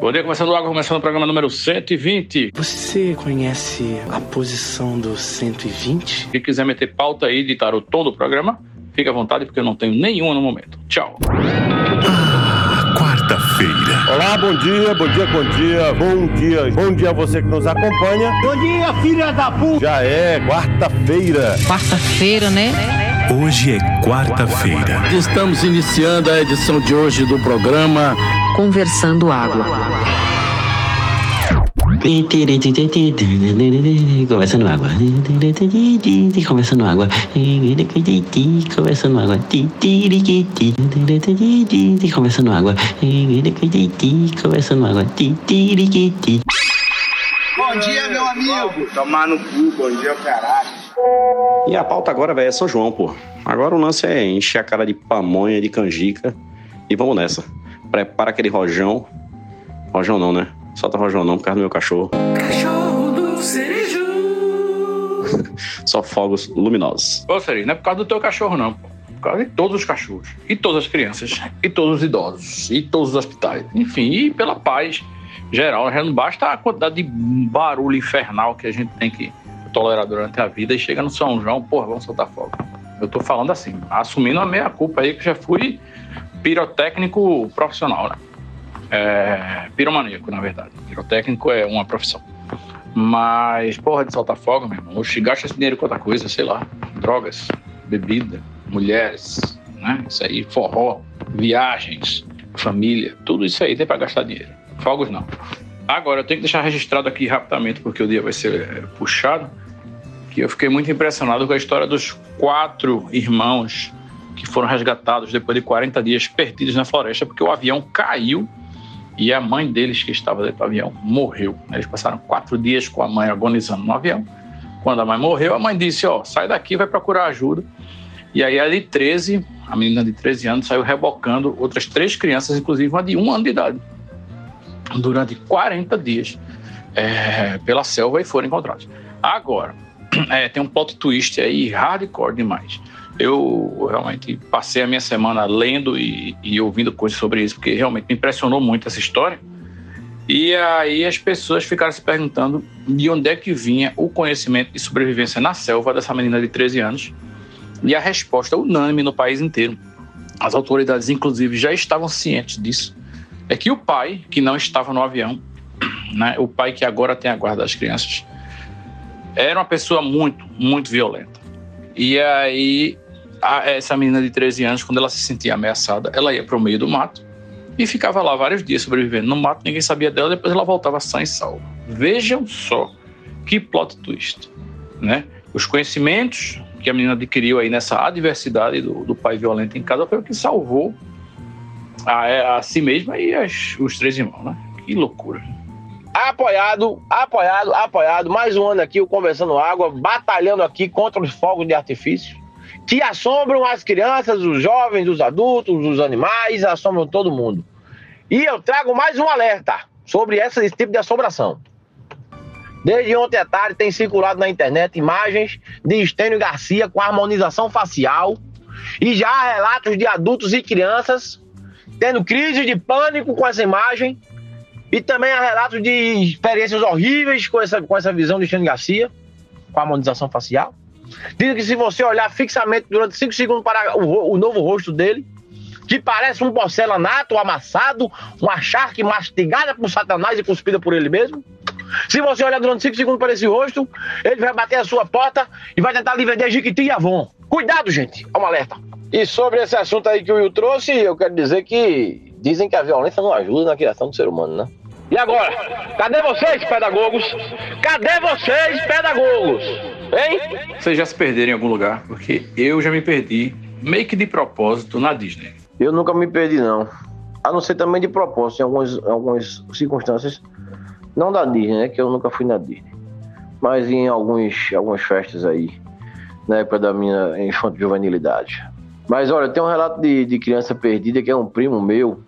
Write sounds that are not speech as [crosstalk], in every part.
Bom dia, começando logo, começando o programa número 120. Você conhece a posição do 120? Se quiser meter pauta aí, editar o tom do programa, fique à vontade, porque eu não tenho nenhuma no momento. Tchau. Ah, quarta-feira. Olá, bom dia, bom dia, bom dia, bom dia, bom dia a você que nos acompanha. Bom dia, filha da puta! Já é quarta-feira. Quarta-feira, né? Hoje é quarta-feira. Estamos iniciando a edição de hoje do programa Conversando Água. Conversando água. Conversando água. Conversando água. Conversando água. Conversando água. Bom dia, meu amigo! Tomar no cu, bom dia, caralho. E a pauta agora, velho, é São João, pô. Agora o lance é encher a cara de pamonha, de canjica e vamos nessa. Prepara aquele rojão. Rojão não, né? Solta rojão não, por causa do meu cachorro. Cachorro do cerejo. [laughs] Só fogos luminosos. Ô, Seri, não é por causa do teu cachorro, não. Por causa de todos os cachorros. E todas as crianças. E todos os idosos. E todos os hospitais. Enfim, e pela paz geral. Já não basta a quantidade de barulho infernal que a gente tem que tolerar durante a vida. E chega no São João, porra, vamos soltar fogo. Eu tô falando assim, assumindo a meia culpa aí, que já fui pirotécnico profissional, né? É, piromaníaco, na verdade. Pirotécnico é uma profissão. Mas, porra, de soltar fogo, meu irmão. Oxi, gasta esse dinheiro com outra coisa, sei lá. Drogas, bebida, mulheres, né? Isso aí, forró, viagens, família, tudo isso aí tem pra gastar dinheiro. Fogos não. Agora, eu tenho que deixar registrado aqui rapidamente, porque o dia vai ser é, puxado, que eu fiquei muito impressionado com a história dos quatro irmãos que foram resgatados depois de 40 dias perdidos na floresta, porque o avião caiu e a mãe deles, que estava dentro do avião, morreu. Eles passaram quatro dias com a mãe agonizando no avião. Quando a mãe morreu, a mãe disse: Ó, sai daqui, vai procurar ajuda. E aí, a de 13, a menina de 13 anos, saiu rebocando outras três crianças, inclusive uma de um ano de idade, durante 40 dias é, pela selva e foram encontrados. Agora, é, [clears throat] tem um plot twist aí hardcore demais. Eu realmente passei a minha semana lendo e, e ouvindo coisas sobre isso, porque realmente me impressionou muito essa história. E aí as pessoas ficaram se perguntando de onde é que vinha o conhecimento de sobrevivência na selva dessa menina de 13 anos. E a resposta unânime no país inteiro. As autoridades, inclusive, já estavam cientes disso. É que o pai, que não estava no avião, né, o pai que agora tem a guarda das crianças, era uma pessoa muito, muito violenta. E aí, a, essa menina de 13 anos, quando ela se sentia ameaçada, ela ia para o meio do mato e ficava lá vários dias sobrevivendo no mato, ninguém sabia dela, depois ela voltava sã e salva. Vejam só que plot twist, né? Os conhecimentos que a menina adquiriu aí nessa adversidade do, do pai violento em casa foi o que salvou a, a si mesma e as, os três irmãos, né? Que loucura. Apoiado, apoiado, apoiado. Mais um ano aqui, o Conversando Água, batalhando aqui contra os fogos de artifício que assombram as crianças, os jovens, os adultos, os animais, assombram todo mundo. E eu trago mais um alerta sobre esse tipo de assombração. Desde ontem à tarde tem circulado na internet imagens de Estênio Garcia com harmonização facial e já há relatos de adultos e crianças tendo crise de pânico com essa imagem e também há relatos de experiências horríveis com essa, com essa visão de Estênio Garcia com harmonização facial. Dizem que se você olhar fixamente durante 5 segundos para o, o, novo rosto dele, que parece um porcelanato amassado, uma charque mastigada por Satanás e cuspida por ele mesmo. Se você olhar durante 5 segundos para esse rosto, ele vai bater a sua porta e vai tentar lhe vender Jiquiti e Avon. Cuidado, gente! É um alerta. E sobre esse assunto aí que o Will trouxe, eu quero dizer que dizem que a violência não ajuda na criação do ser humano, né? E agora? Cadê vocês, pedagogos? Cadê vocês, pedagogos? Hein? Vocês já se perderam em algum lugar? Porque eu já me perdi, meio que de propósito, na Disney. Eu nunca me perdi, não. A não ser também de propósito, em algumas, algumas circunstâncias. Não da Disney, né? Que eu nunca fui na Disney. Mas em alguns, algumas festas aí, na época da minha infantil juvenilidade. Mas olha, tem um relato de, de criança perdida que é um primo meu,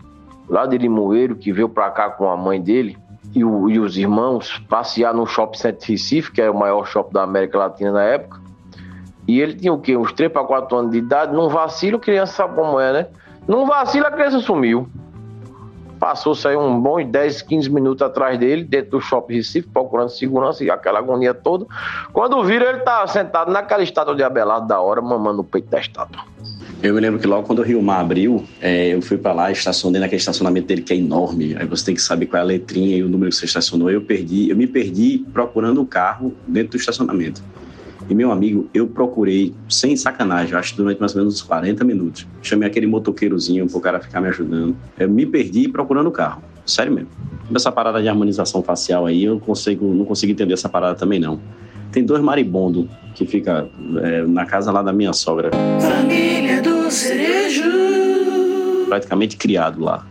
lá de Limoeiro, que veio pra cá com a mãe dele e, o, e os irmãos passear no Shopping Center Recife, que era o maior shopping da América Latina na época. E ele tinha o quê? Uns 3 para 4 anos de idade. Num vacilo, criança sabe como é, né? Num vacilo, a criança sumiu. Passou-se aí um bom 10, 15 minutos atrás dele, dentro do shopping Recife, procurando segurança e aquela agonia toda. Quando vira, ele tá sentado naquela estátua de Abelardo da hora, mamando o peito da estátua. Eu me lembro que logo quando o Rio Mar abriu, é, eu fui para lá, estacionei naquele estacionamento dele que é enorme. Aí você tem que saber qual é a letrinha e o número que você estacionou. Eu perdi, eu me perdi procurando o carro dentro do estacionamento. E meu amigo, eu procurei, sem sacanagem, acho que durante mais ou menos uns 40 minutos. Chamei aquele motoqueirozinho pro cara ficar me ajudando. Eu me perdi procurando o carro. Sério mesmo. Essa parada de harmonização facial aí, eu consigo, não consigo entender essa parada também não. Tem dois maribondos que fica é, na casa lá da minha sogra. Família do Cerejo. Praticamente criado lá.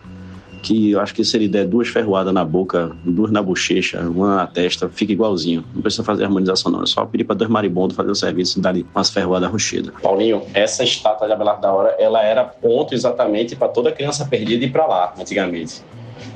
Que eu acho que se ele der duas ferroadas na boca, duas na bochecha, uma na testa, fica igualzinho. Não precisa fazer harmonização, não. É só pedir para dois maribondos fazer o serviço e dar ali umas ferroadas rochedas. Paulinho, essa estátua de Abelardo da Hora, ela era ponto exatamente para toda criança perdida ir para lá, antigamente.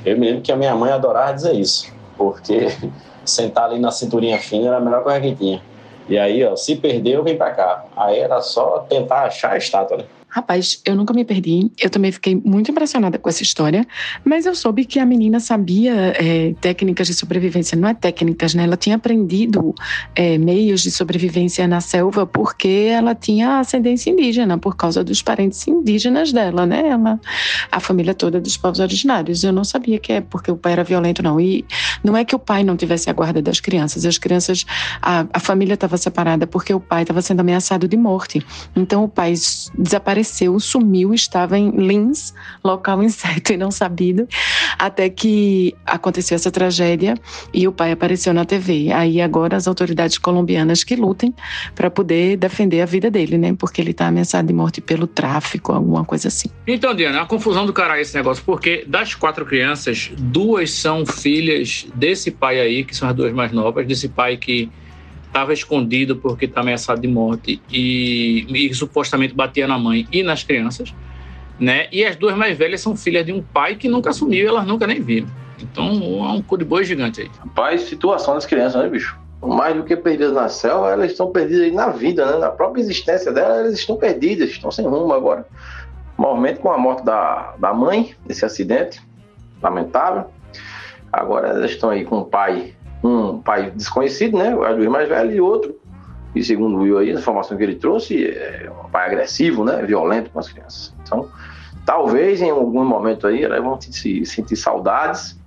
Eu me lembro que a minha mãe adorava dizer isso, porque [laughs] sentar ali na cinturinha fina era a melhor coisa que tinha. E aí, ó, se perdeu, vem pra cá. Aí era só tentar achar a estátua, né? Rapaz, eu nunca me perdi. Eu também fiquei muito impressionada com essa história. Mas eu soube que a menina sabia é, técnicas de sobrevivência. Não é técnicas, né? Ela tinha aprendido é, meios de sobrevivência na selva porque ela tinha ascendência indígena, por causa dos parentes indígenas dela, né? Ela, a família toda dos povos originários. Eu não sabia que é porque o pai era violento, não. E não é que o pai não tivesse a guarda das crianças. As crianças, a, a família estava separada porque o pai estava sendo ameaçado de morte. Então o pai desapareceu desapareceu, sumiu, estava em Lins, local [laughs] incerto e não sabido, até que aconteceu essa tragédia e o pai apareceu na TV. Aí agora as autoridades colombianas que lutem para poder defender a vida dele, né? Porque ele está ameaçado de morte pelo tráfico, alguma coisa assim. Então, Diana, a confusão do cara é esse negócio, porque das quatro crianças, duas são filhas desse pai aí, que são as duas mais novas, desse pai que estava escondido porque está ameaçado de morte e, e, supostamente batia na mãe e nas crianças, né? E as duas mais velhas são filhas de um pai que nunca assumiu elas nunca nem viram. Então, é um cu de boi gigante aí. Rapaz, situação das crianças, né, bicho? Mais do que perdidas na selva, elas estão perdidas na vida, né? Na própria existência delas, elas estão perdidas, estão sem rumo agora. Normalmente com a morte da, da mãe, desse acidente lamentável. Agora elas estão aí com o pai um pai desconhecido, né? O Edwin mais velho, e outro, e segundo o Will aí, a informação que ele trouxe, é um pai agressivo, né? Violento com as crianças. Então, talvez em algum momento aí elas vão se sentir saudades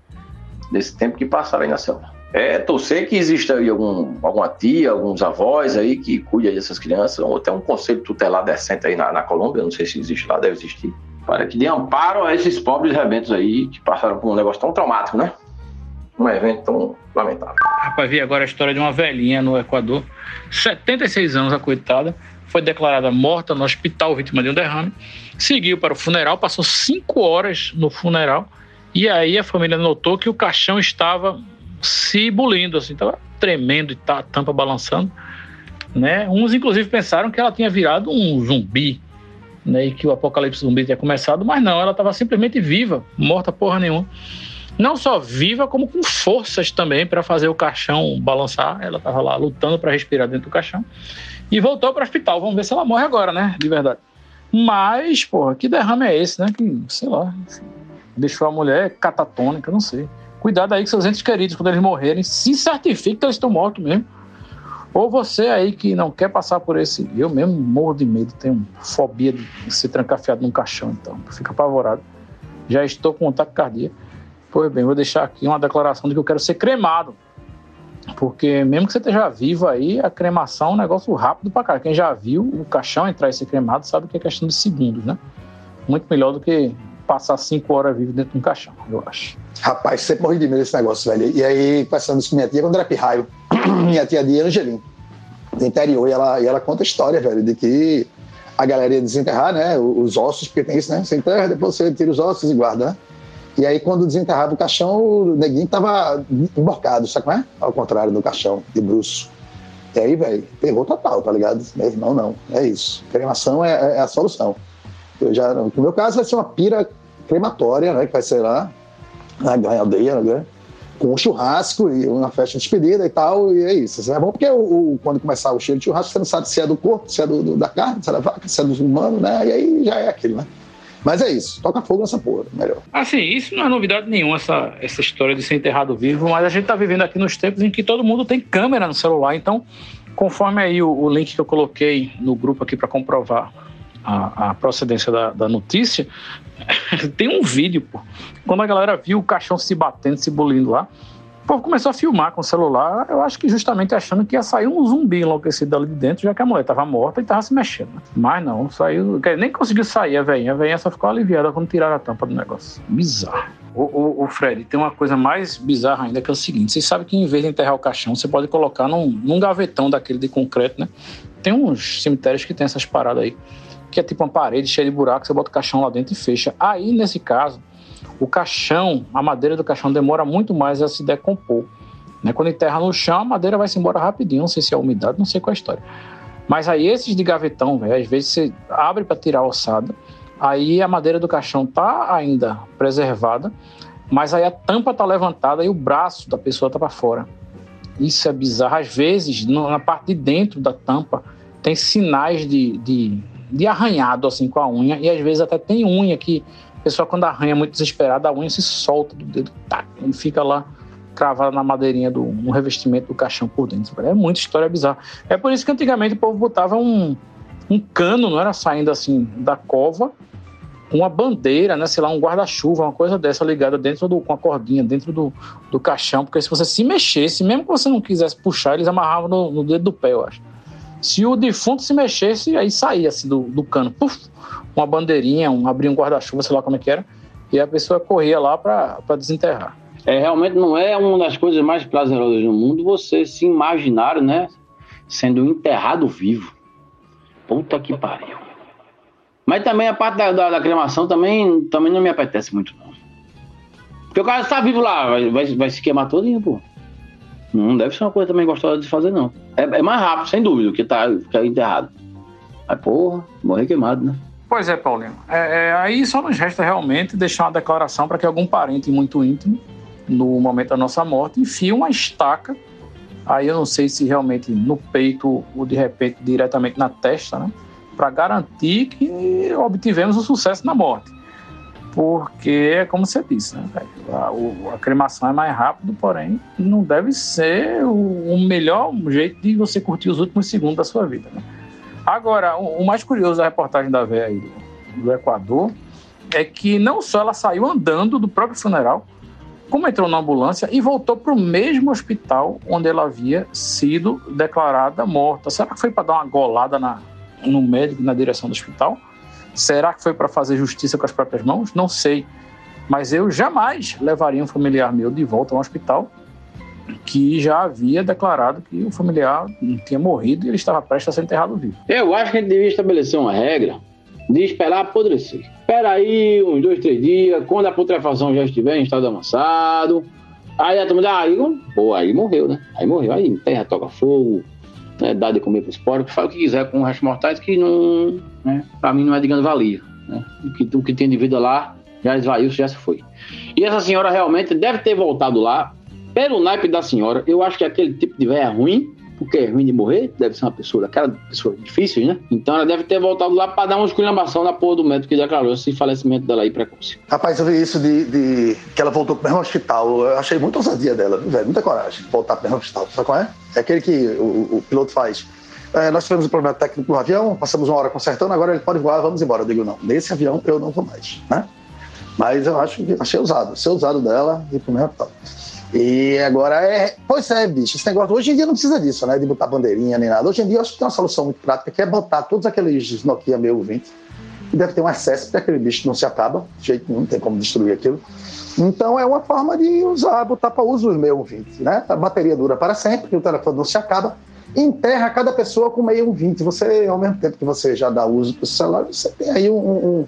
desse tempo que passaram aí na selva. É torcer que exista aí algum, alguma tia, alguns avós aí que cuidem dessas crianças, ou até um conselho tutelar decente aí na, na Colômbia, não sei se existe lá, deve existir, para que dê amparo a esses pobres rebentos aí que passaram por um negócio tão traumático, né? Um evento tão lamentável. Rapaz, vi agora a história de uma velhinha no Equador, 76 anos a coitada, foi declarada morta no hospital vítima de um derrame, seguiu para o funeral, passou cinco horas no funeral, e aí a família notou que o caixão estava se bulindo, assim, estava tremendo e tá, tampa balançando. Né? Uns, inclusive, pensaram que ela tinha virado um zumbi, né? e que o apocalipse zumbi tinha começado, mas não, ela estava simplesmente viva, morta porra nenhuma não só viva, como com forças também para fazer o caixão balançar. Ela estava lá lutando para respirar dentro do caixão e voltou para o hospital. Vamos ver se ela morre agora, né? De verdade. Mas, porra, que derrame é esse, né? Que, sei lá, deixou a mulher catatônica, não sei. Cuidado aí com seus entes queridos, quando eles morrerem, se certifique que eles estão mortos mesmo. Ou você aí que não quer passar por esse. Eu mesmo morro de medo, tenho fobia de ser trancafiado num caixão, então. Fica apavorado. Já estou com um ataque cardíaco. Pois bem, vou deixar aqui uma declaração de que eu quero ser cremado. Porque mesmo que você esteja vivo aí, a cremação é um negócio rápido pra cá. Quem já viu o caixão entrar e ser cremado sabe que é questão de segundos, né? Muito melhor do que passar cinco horas vivo dentro de um caixão, eu acho. Rapaz, sempre morri de medo desse negócio, velho. E aí, passando isso com minha tia, quando era pirraio, [clears throat] minha tia de Angelim, do interior, e ela, e ela conta a história, velho, de que a galera ia desenterrar, né, os ossos, porque tem isso, né? Você enterra, depois você tira os ossos e guarda, né? E aí, quando desenterrava o caixão, o neguinho tava emborcado, sabe como é? Ao contrário do caixão, de bruxo. E aí, velho, terror total, tá ligado? Meu irmão, não. É isso. Cremação é, é, a solução. Eu já, no meu caso, vai ser uma pira crematória, né? Que vai ser lá na aldeia, né? Com um churrasco e uma festa de despedida e tal, e é isso. É bom porque o, o, quando começar o cheiro de churrasco, você não sabe se é do corpo, se é do, do, da carne, se é da vaca, se é dos humanos, né? E aí já é aquilo, né? Mas é isso, toca fogo nessa porra, melhor. Assim, isso não é novidade nenhuma, essa, essa história de ser enterrado vivo, mas a gente tá vivendo aqui nos tempos em que todo mundo tem câmera no celular, então, conforme aí o, o link que eu coloquei no grupo aqui para comprovar a, a procedência da, da, notícia, [laughs] tem um vídeo, pô. Quando a galera viu o caixão se batendo, se bolindo lá, povo começou a filmar com o celular, eu acho que justamente achando que ia sair um zumbi enlouquecido ali de dentro, já que a mulher estava morta e estava se mexendo. Né? Mas não, saiu. Nem conseguiu sair a veinha. A veinha só ficou aliviada quando tiraram a tampa do negócio. Bizarro. O, o, o, Fred, tem uma coisa mais bizarra ainda que é o seguinte: vocês sabem que em vez de enterrar o caixão, você pode colocar num, num gavetão daquele de concreto, né? Tem uns cemitérios que tem essas paradas aí que é tipo uma parede cheia de buracos, você bota o caixão lá dentro e fecha. Aí, nesse caso, o caixão, a madeira do caixão demora muito mais a se decompor. Né? Quando enterra no chão, a madeira vai se embora rapidinho, não sei se é a umidade, não sei qual é a história. Mas aí esses de gavetão, véio, às vezes você abre para tirar a ossada, aí a madeira do caixão tá ainda preservada, mas aí a tampa tá levantada e o braço da pessoa tá para fora. Isso é bizarro. Às vezes, na parte de dentro da tampa, tem sinais de, de de arranhado assim com a unha, e às vezes até tem unha que a pessoa quando arranha muito desesperada, a unha se solta do dedo, tá, e fica lá cravada na madeirinha do no revestimento do caixão por dentro. É muita história bizarra. É por isso que antigamente o povo botava um, um cano, não era saindo assim da cova, uma bandeira, né, sei lá, um guarda-chuva, uma coisa dessa ligada dentro do com a cordinha dentro do, do caixão, porque se você se mexesse, mesmo que você não quisesse puxar, eles amarravam no, no dedo do pé, eu acho. Se o defunto se mexesse, aí saía assim do, do cano, puf, uma bandeirinha, um, abria um guarda-chuva, sei lá como é que era, e a pessoa corria lá para desenterrar. É, realmente não é uma das coisas mais prazerosas do mundo você se imaginar, né, sendo enterrado vivo. Puta que pariu. Mas também a parte da, da, da cremação também, também não me apetece muito, não. Porque o cara está vivo lá, vai, vai, vai se queimar todinho, pô. Não deve ser uma coisa também gostosa de fazer, não. É, é mais rápido, sem dúvida, que tá ficar enterrado. Mas, porra, morrer queimado, né? Pois é, Paulinho. É, é, aí só nos resta realmente deixar uma declaração para que algum parente muito íntimo, no momento da nossa morte, enfie uma estaca. Aí eu não sei se realmente no peito ou de repente diretamente na testa, né? Para garantir que obtivemos o sucesso na morte porque é como você disse, né, a, a, cremação é mais rápido, porém não deve ser o, o, melhor jeito de você curtir os últimos segundos da sua vida. Né? Agora, o, o, mais curioso da reportagem da véia aí do, do Equador é que não só ela saiu andando do próprio funeral, como entrou na ambulância e voltou para o mesmo hospital onde ela havia sido declarada morta. Será que foi para dar uma golada na, no médico na direção do hospital? Será que foi para fazer justiça com as próprias mãos? Não sei. Mas eu jamais levaria um familiar meu de volta a um hospital que já havia declarado que o familiar tinha morrido e ele estava prestes a ser enterrado vivo. Eu acho que a gente devia estabelecer uma regra de esperar apodrecer. Espera aí uns dois, três dias, quando a putrefação já estiver em estado avançado, aí a turma ah, aí, pô, aí morreu, né? Aí morreu, aí enterra, toca fogo, né, dar de comer para os porcos, faz o que quiser com os restos mortais, que não, né, para mim não é de grande valia. Né? O, que, o que tem de vida lá já esvaiu, já se foi. E essa senhora realmente deve ter voltado lá, pelo naipe da senhora, eu acho que aquele tipo de velha ruim, porque é ruim de morrer, deve ser uma pessoa, aquela pessoa difícil, né? Então ela deve ter voltado lá para dar uma esculhambação na porra do médico que declarou esse falecimento dela aí precoce. Rapaz, eu vi isso de, de que ela voltou pro mesmo hospital. Eu achei muito ousadia dela, velho. Muita coragem de voltar pro mesmo hospital. Sabe qual é? É aquele que o, o piloto faz. É, nós tivemos um problema técnico no avião, passamos uma hora consertando, agora ele pode voar, vamos embora. Eu digo, não, nesse avião eu não vou mais, né? Mas eu acho que achei usado, ser usado dela e pro mesmo hospital. E agora é. Pois é, bicho, esse negócio. Hoje em dia não precisa disso, né? De botar bandeirinha nem nada. Hoje em dia eu acho que tem uma solução muito prática, que é botar todos aqueles Nokia 1020, que deve ter um acesso, porque aquele bicho não se acaba, de jeito nenhum, não tem como destruir aquilo. Então é uma forma de usar, botar para uso os 1020, né? A bateria dura para sempre, o telefone não se acaba. Enterra cada pessoa com 620. Você, ao mesmo tempo que você já dá uso para o celular, você tem aí um, um,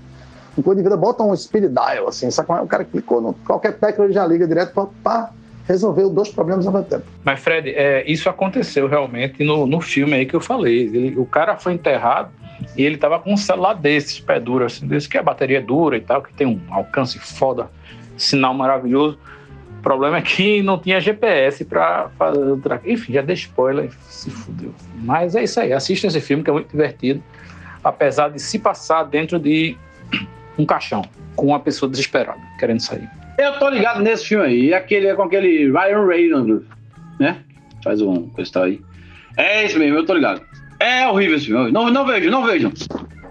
um de vida, bota um speed dial, assim, sabe? O cara clicou no qualquer tecla, ele já liga direto para resolveu dois problemas ao mesmo tempo. Mas, Fred, é, isso aconteceu realmente no, no filme aí que eu falei. Ele, o cara foi enterrado e ele tava com um celular desses, pé duro, assim, desse que a bateria é dura e tal, que tem um alcance foda, sinal maravilhoso. O problema é que não tinha GPS para fazer. Enfim, já dei spoiler, se fudeu. Mas é isso aí, assista esse filme que é muito divertido. Apesar de se passar dentro de um caixão com uma pessoa desesperada, querendo sair. Eu tô ligado nesse filme aí, aquele com aquele Ryan Reynolds, né? Faz um coisa aí. É isso mesmo, eu tô ligado. É horrível esse filme. Não, não vejo, não vejo.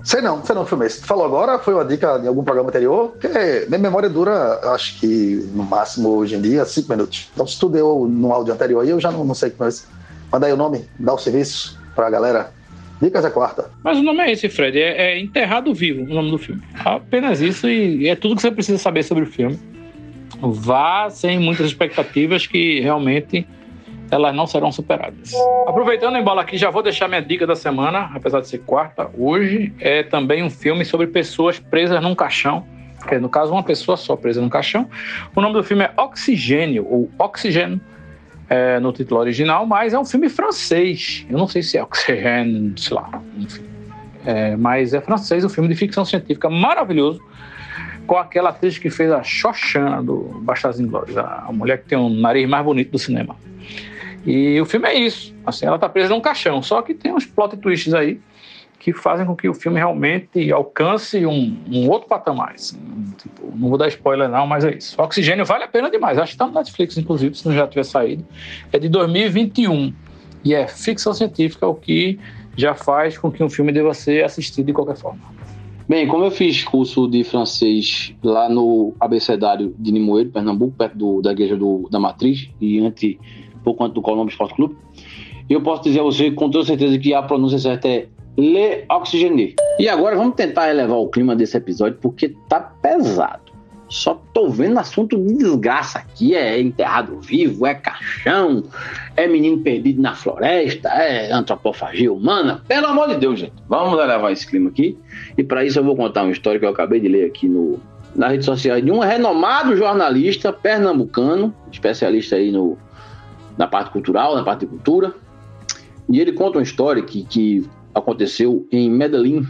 Sei não, sei não, filme esse. Tu falou agora, foi uma dica de algum programa anterior, que minha memória dura, acho que no máximo hoje em dia, cinco minutos. Então se tu deu no áudio anterior aí, eu já não, não sei como é isso. Manda aí o nome, dá o serviço pra galera. Dicas é quarta. Mas o nome é esse, Fred. É, é, Enterrado Vivo, o nome do filme. Apenas isso e é tudo que você precisa saber sobre o filme. Vá sem muitas expectativas que realmente elas não serão superadas. Aproveitando o embalo aqui, já vou deixar minha dica da semana, apesar de ser quarta. Hoje é também um filme sobre pessoas presas num caixão. Que é, no caso, uma pessoa só presa num caixão. O nome do filme é Oxigênio, ou Oxigênio, é, no título original, mas é um filme francês. Eu não sei se é Oxygène, sei lá, enfim. É, mas é francês, um filme de ficção científica maravilhoso, com aquela atriz que fez a Xoxana do Bastardos Inglórios, a mulher que tem o nariz mais bonito do cinema. E o filme é isso. Assim, ela tá presa num caixão, só que tem uns plot twists aí que fazem com que o filme realmente alcance um, um outro patamar. Assim. Tipo, não vou dar spoiler não, mas é isso. O Oxigênio vale a pena demais. Acho que está no Netflix, inclusive, se não já tiver saído. É de 2021 e é ficção científica, o que já faz com que um filme deva ser assistido de qualquer forma. Bem, como eu fiz curso de francês lá no abecedário de Limoeiro, Pernambuco, perto do, da igreja do, da Matriz, e ante, pouco antes do Colombo Esporte Clube, eu posso dizer a você com toda certeza que a pronúncia certa é Le Oxygène. E agora vamos tentar elevar o clima desse episódio porque tá pesado. Só tô vendo assunto de desgraça aqui. É enterrado vivo, é caixão, é menino perdido na floresta, é antropofagia humana. Pelo amor de Deus, gente. Vamos elevar esse clima aqui. E para isso eu vou contar uma história que eu acabei de ler aqui no, na rede social de um renomado jornalista pernambucano, especialista aí no, na parte cultural, na parte de cultura. E ele conta uma história que, que aconteceu em Medellín,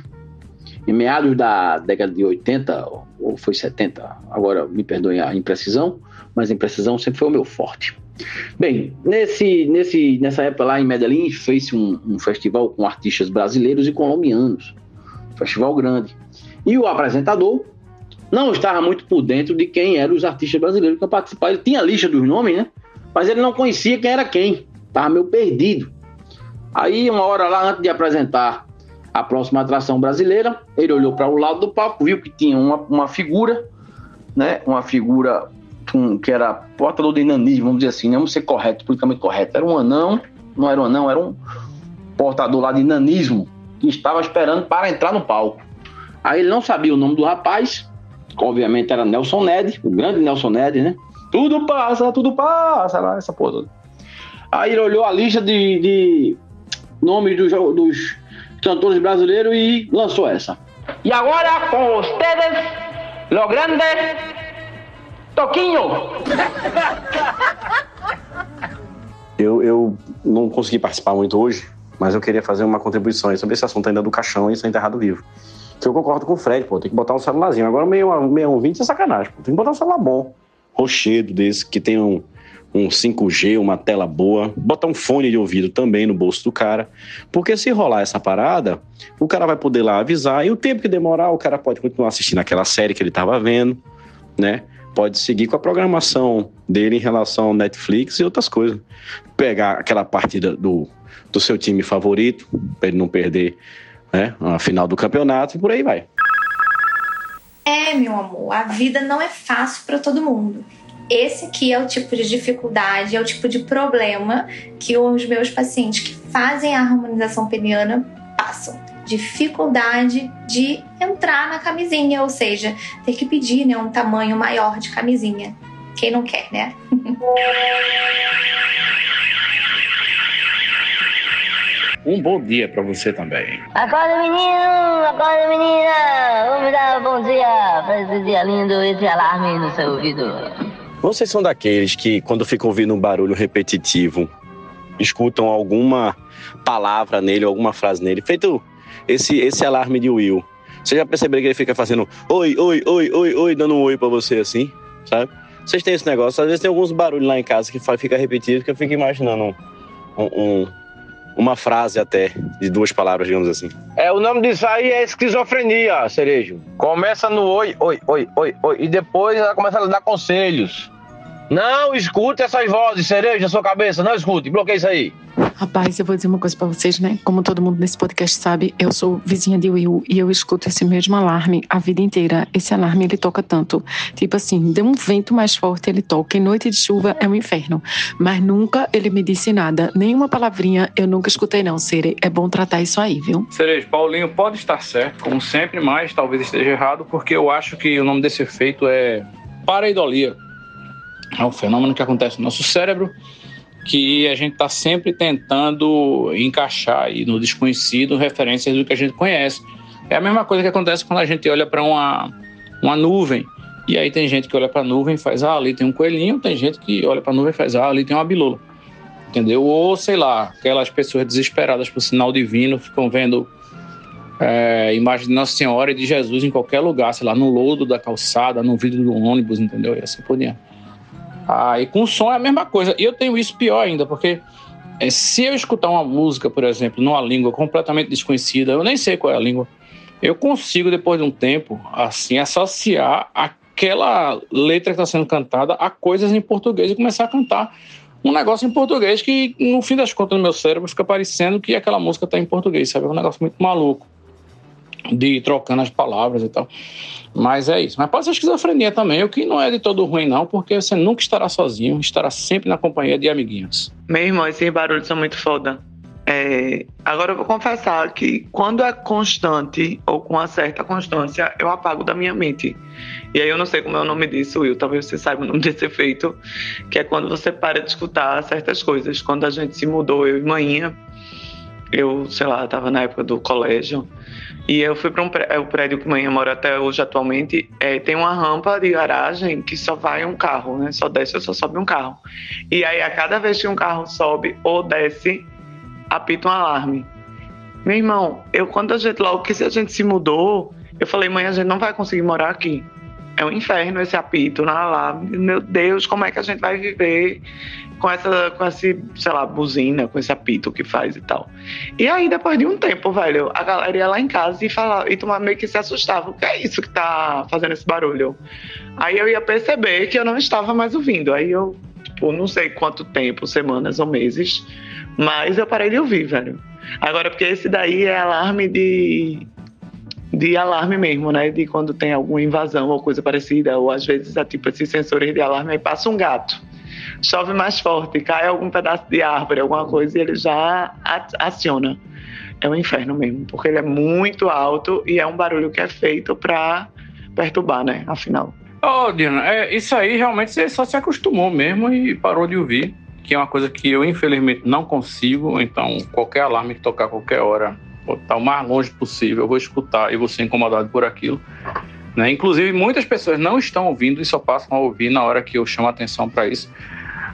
em meados da década de 80, ou foi 70, agora me perdoem a imprecisão, mas a imprecisão sempre foi o meu forte. Bem, nesse, nesse, nessa época lá em Medellín, fez um, um festival com artistas brasileiros e colombianos, festival grande. E o apresentador não estava muito por dentro de quem eram os artistas brasileiros que iam participar. Ele tinha a lista dos nomes, né? Mas ele não conhecia quem era quem. Estava meio perdido. Aí, uma hora lá, antes de apresentar a próxima atração brasileira, ele olhou para o lado do palco, viu que tinha uma, uma figura, né? Uma figura com, que era portador de nanismo, vamos dizer assim, né? vamos ser correto, politicamente correto. Era um anão, não era um anão, era um portador lá de nanismo que estava esperando para entrar no palco. Aí ele não sabia o nome do rapaz, obviamente era Nelson Ned, o grande Nelson Ned, né? Tudo passa, tudo passa, lá, essa porra toda. Aí ele olhou a lista de, de nomes dos cantores brasileiros e lançou essa. E agora com ustedes, lo grande Toquinho. [laughs] Eu, eu não consegui participar muito hoje, mas eu queria fazer uma contribuição sobre esse assunto ainda do caixão e ser enterrado vivo. Que eu concordo com o Fred, pô, tem que botar um celularzinho. Agora, meio, meio 20 é sacanagem, pô. Tem que botar um celular bom, rochedo desse, que tem um, um 5G, uma tela boa, botar um fone de ouvido também no bolso do cara, porque se rolar essa parada, o cara vai poder lá avisar e o tempo que demorar, o cara pode continuar assistindo aquela série que ele estava vendo, né? Pode seguir com a programação dele em relação ao Netflix e outras coisas. Pegar aquela partida do, do seu time favorito, para ele não perder né, a final do campeonato e por aí vai. É, meu amor, a vida não é fácil para todo mundo esse aqui é o tipo de dificuldade, é o tipo de problema que os meus pacientes que fazem a harmonização peniana passam. Dificuldade de entrar na camisinha, ou seja, ter que pedir né, um tamanho maior de camisinha. Quem não quer, né? [laughs] Um bom dia para você também. Acorda, menino! Acorda, menina! Vamos dar um bom dia para esse dia lindo, esse alarme no seu ouvido. Vocês são daqueles que, quando ficam ouvindo um barulho repetitivo, escutam alguma palavra nele, alguma frase nele, feito esse, esse alarme de Will. Você já percebeu que ele fica fazendo oi, oi, oi, oi, oi, dando um oi pra você assim, sabe? Vocês têm esse negócio, às vezes tem alguns barulhos lá em casa que fica repetido, que eu fico imaginando um, um, uma frase até, de duas palavras, digamos assim. É, o nome disso aí é esquizofrenia, Cerejo. Começa no oi, oi, oi, oi, oi, e depois ela começa a dar conselhos. Não escute essas vozes, Cerejo, na sua cabeça, não escute, bloqueia isso aí. Rapaz, eu vou dizer uma coisa pra vocês, né? Como todo mundo nesse podcast sabe, eu sou vizinha de Will e eu escuto esse mesmo alarme a vida inteira. Esse alarme ele toca tanto. Tipo assim, deu um vento mais forte, ele toca. Em noite de chuva é um inferno. Mas nunca ele me disse nada. Nenhuma palavrinha eu nunca escutei, não, Sere. É bom tratar isso aí, viu? Cerejo, Paulinho pode estar certo, como sempre, mas talvez esteja errado, porque eu acho que o nome desse efeito é pareidolia. É um fenômeno que acontece no nosso cérebro que a gente está sempre tentando encaixar aí no desconhecido referências do que a gente conhece. É a mesma coisa que acontece quando a gente olha para uma, uma nuvem. E aí tem gente que olha para a nuvem e faz, ah, ali tem um coelhinho, tem gente que olha para a nuvem e faz, ah, ali tem uma bilula. Entendeu? Ou, sei lá, aquelas pessoas desesperadas por sinal divino ficam vendo é, imagem de Nossa Senhora e de Jesus em qualquer lugar, sei lá, no lodo da calçada, no vidro do ônibus, entendeu? E assim por diante. Ah, e com som é a mesma coisa. E eu tenho isso pior ainda, porque é, se eu escutar uma música, por exemplo, numa língua completamente desconhecida, eu nem sei qual é a língua, eu consigo, depois de um tempo, assim, associar aquela letra que está sendo cantada a coisas em português e começar a cantar um negócio em português que, no fim das contas, no meu cérebro fica parecendo que aquela música está em português, sabe? É um negócio muito maluco de ir trocando as palavras e tal. Mas é isso. Mas pode ser esquizofrenia também, o que não é de todo ruim, não, porque você nunca estará sozinho, estará sempre na companhia de amiguinhos. Meu irmão, esses barulhos são muito foda. É, agora eu vou confessar que quando é constante ou com uma certa constância, eu apago da minha mente. E aí eu não sei como é o nome disso, Will, talvez você saiba o nome desse efeito, que é quando você para de escutar certas coisas. Quando a gente se mudou, eu e manhinha, eu, sei lá, estava na época do colégio, e eu fui para um prédio, é o prédio que mãe mora até hoje atualmente, é, tem uma rampa de garagem que só vai um carro, né? Só desce ou só sobe um carro. E aí a cada vez que um carro sobe ou desce, apita um alarme. Meu irmão, eu quando a gente logo que a gente se mudou, eu falei, mãe, a gente não vai conseguir morar aqui. É um inferno esse apito na alarme. Meu Deus, como é que a gente vai viver com essa, com esse, sei lá, buzina, com esse apito que faz e tal. E aí, depois de um tempo, velho, a galera ia lá em casa e falava, e tomar meio que se assustava. O que é isso que tá fazendo esse barulho? Aí eu ia perceber que eu não estava mais ouvindo. Aí eu, tipo, não sei quanto tempo, semanas ou meses, mas eu parei de ouvir, velho. Agora, porque esse daí é alarme de. De alarme mesmo, né? De quando tem alguma invasão ou coisa parecida, ou às vezes é tipo esses sensores de alarme, aí passa um gato chove mais forte, cai algum pedaço de árvore, alguma coisa, e ele já aciona. É um inferno mesmo, porque ele é muito alto e é um barulho que é feito para perturbar, né? Afinal. Oh, Diana, é, isso aí realmente você só se acostumou mesmo e parou de ouvir, que é uma coisa que eu infelizmente não consigo, então qualquer alarme que tocar qualquer hora, vou estar o mais longe possível, eu vou escutar e vou ser incomodado por aquilo. Né? Inclusive, muitas pessoas não estão ouvindo e só passam a ouvir na hora que eu chamo a atenção para isso.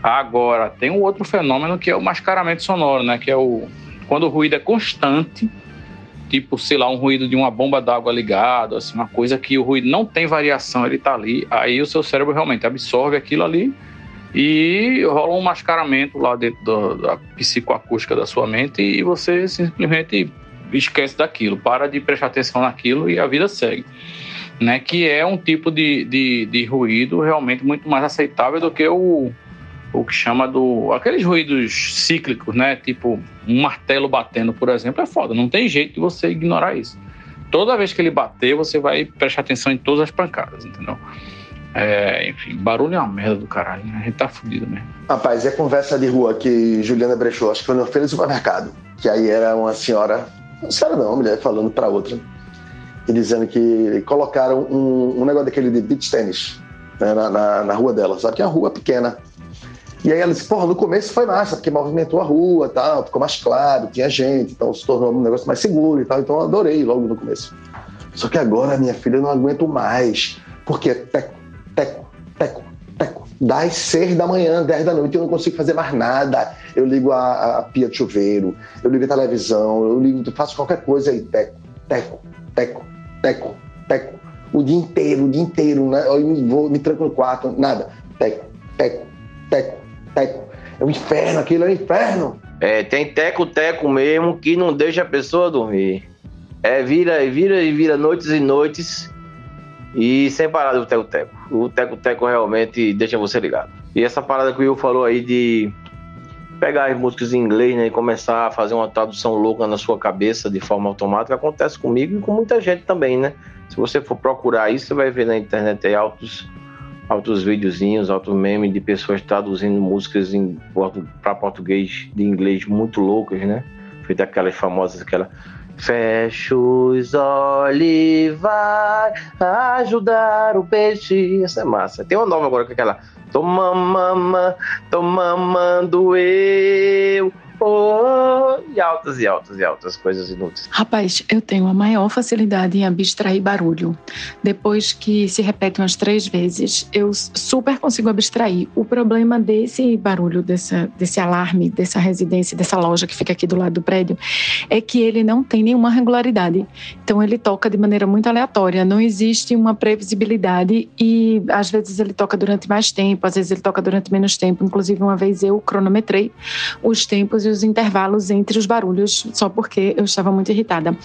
Agora, tem um outro fenômeno que é o mascaramento sonoro, né? Que é o quando o ruído é constante, tipo, sei lá, um ruído de uma bomba d'água ligado, assim, uma coisa que o ruído não tem variação, ele tá ali, aí o seu cérebro realmente absorve aquilo ali e rola um mascaramento lá dentro da psicoacústica da sua mente e você simplesmente esquece daquilo, para de prestar atenção naquilo e a vida segue. Né, que é um tipo de, de, de ruído realmente muito mais aceitável do que o, o que chama do. aqueles ruídos cíclicos, né? Tipo, um martelo batendo, por exemplo, é foda. Não tem jeito de você ignorar isso. Toda vez que ele bater, você vai prestar atenção em todas as pancadas, entendeu? É, enfim, barulho é uma merda do caralho, né? A gente tá fudido mesmo. Rapaz, a conversa de rua que Juliana brechou, acho que foi no feira do supermercado. Que aí era uma senhora, não senhora não, uma mulher falando pra outra, dizendo que colocaram um, um negócio daquele de beach tênis né, na, na, na, rua dela. Só que é uma rua pequena. E aí ela disse, porra, no começo foi massa, porque movimentou a rua tal, ficou mais claro, tinha gente, então se tornou um negócio mais seguro e tal. Então eu adorei logo no começo. Só que agora, minha filha, eu não aguento mais. Porque teco, teco, teco, teco. Das seis da manhã, dez da noite, eu não consigo fazer mais nada. Eu ligo a, a pia de chuveiro, eu ligo a televisão, eu ligo, faço qualquer coisa aí. Teco, teco, teco, teco, teco. O dia inteiro, o dia inteiro, né? Eu vou, me tranco no quarto, nada. Teco, teco, teco teco. É um inferno, aquilo é um inferno. É, tem teco-teco mesmo que não deixa a pessoa dormir. É, vira e vira e vira noites e noites e sem parar do teco-teco. O teco-teco realmente deixa você ligado. E essa parada que o Will falou aí de pegar as músicas em inglês né, e começar a fazer uma tradução louca na sua cabeça de forma automática acontece comigo e com muita gente também, né? Se você for procurar isso, você vai ver na internet aí altos, altos videozinhos, altos memes de pessoas traduzindo músicas para português de inglês muito loucas, né? Feita aquelas famosas, aquela Fecha os olhos vai ajudar o peixe. Essa é massa. Tem uma nova agora que é aquela Tô mamando, tô mamando eu oh, e altas e altas e altas coisas inúteis. Rapaz, eu tenho a maior facilidade em abstrair barulho. Depois que se repete umas três vezes, eu super consigo abstrair. O problema desse barulho, dessa, desse alarme, dessa residência, dessa loja que fica aqui do lado do prédio, é que ele não tem nenhuma regularidade. Então ele toca de maneira muito aleatória. Não existe uma previsibilidade e às vezes ele toca durante mais tempo, às vezes ele toca durante menos tempo. Inclusive uma vez eu cronometrei os tempos e os intervalos entre os barulhos, só porque eu estava muito irritada.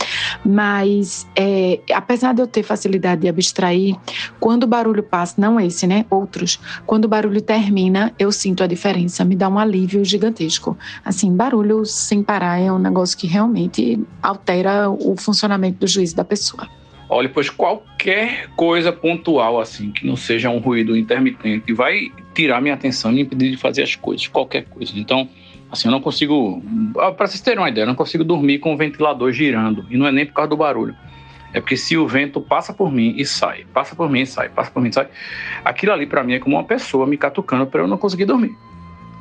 Mas, é, apesar de eu ter facilidade de abstrair, quando o barulho passa, não esse, né? Outros, quando o barulho termina, eu sinto a diferença, me dá um alívio gigantesco. Assim, barulho sem parar é um negócio que realmente altera o funcionamento do juízo da pessoa. Olha, pois qualquer coisa pontual, assim, que não seja um ruído intermitente, vai tirar minha atenção e me impedir de fazer as coisas, qualquer coisa. Então, Assim, eu não consigo. Ah, Para vocês terem uma ideia, eu não consigo dormir com o ventilador girando. E não é nem por causa do barulho. É porque se o vento passa por mim e sai, passa por mim e sai, passa por mim e sai, aquilo ali para mim é como uma pessoa me catucando para eu não conseguir dormir.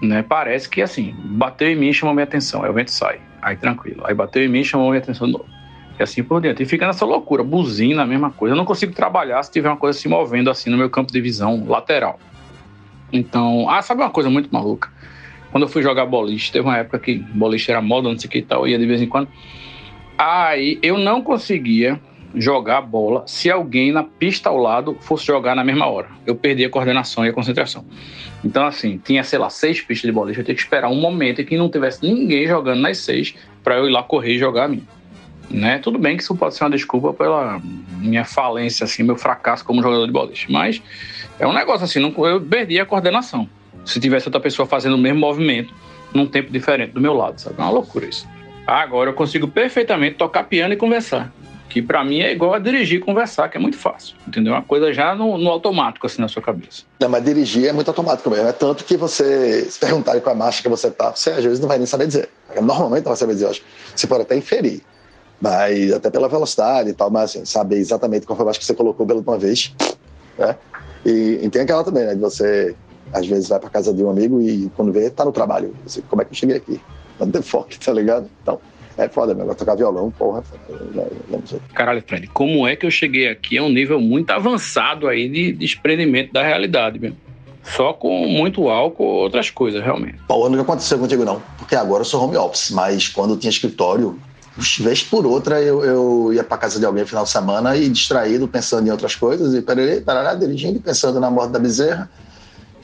Né? Parece que assim, bateu em mim e chamou minha atenção, aí o vento sai, aí tranquilo. Aí bateu em mim e chamou minha atenção de novo. E assim por diante. E fica nessa loucura, buzina, a mesma coisa. Eu não consigo trabalhar se tiver uma coisa se movendo assim no meu campo de visão lateral. Então, ah, sabe uma coisa muito maluca? Quando eu fui jogar boliche, teve uma época que boliche era moda, não sei o que e tal, ia de vez em quando. Aí eu não conseguia jogar bola se alguém na pista ao lado fosse jogar na mesma hora. Eu perdia a coordenação e a concentração. Então, assim, tinha, sei lá, seis pistas de boliche, eu tinha que esperar um momento em que não tivesse ninguém jogando nas seis para eu ir lá correr e jogar a mim. Né? Tudo bem que isso pode ser uma desculpa pela minha falência, assim, meu fracasso como jogador de boliche, mas é um negócio assim, não, eu perdi a coordenação se tivesse outra pessoa fazendo o mesmo movimento num tempo diferente do meu lado, sabe? É uma loucura isso. Agora eu consigo perfeitamente tocar piano e conversar. Que para mim é igual a dirigir e conversar, que é muito fácil. Entendeu? Uma coisa já no, no, automático, assim, na sua cabeça. Não, mas dirigir é muito automático mesmo. É tanto que você, se perguntarem qual a marcha que você tá, você às vezes não vai nem saber dizer. Normalmente não vai saber dizer, eu acho. Você pode até inferir. Mas até pela velocidade e tal, mas assim, saber exatamente qual foi a marcha que você colocou pela última vez. Né? E, e tem aquela também, né? De você às vezes vai para casa de um amigo e quando vê, tá no trabalho. Você, como é que eu cheguei aqui? Não tem foco, tá ligado? Então, é foda mesmo. Tocar violão, porra. Caralho, Fred, como é que eu cheguei aqui é um nível muito avançado aí de desprendimento da realidade mesmo. Só com muito álcool ou outras coisas, realmente. Paulo, não aconteceu contigo, não. Porque agora eu sou home office, mas quando tinha escritório, vez por outra eu, eu ia para casa de alguém no final de semana e distraído, pensando em outras coisas, e parará dirigindo, pensando na morte da bezerra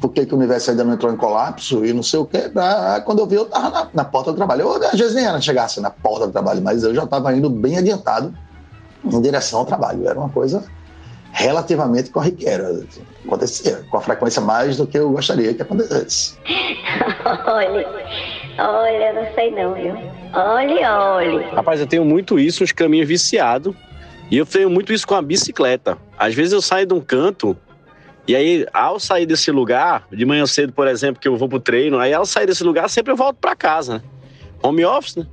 por que, que o universo ainda não entrou em colapso e não sei o quê. Pra, quando eu vi, eu estava na, na, porta do trabalho. Eu, às vezes nem era chegasse na porta do trabalho, mas eu já estava indo bem adiantado em direção ao trabalho. Era uma coisa relativamente corriqueira. Acontecia com a frequência mais do que eu gostaria que acontecesse. [laughs] olha, olha, não sei não, viu? Olha, olha. Rapaz, eu tenho muito isso, uns caminhos viciados. E eu tenho muito isso com a bicicleta. Às vezes eu saio de um canto e aí, ao sair desse lugar, de manhã cedo, por exemplo, que eu vou pro treino, aí ao sair desse lugar, sempre eu volto para casa, né? Home office, né?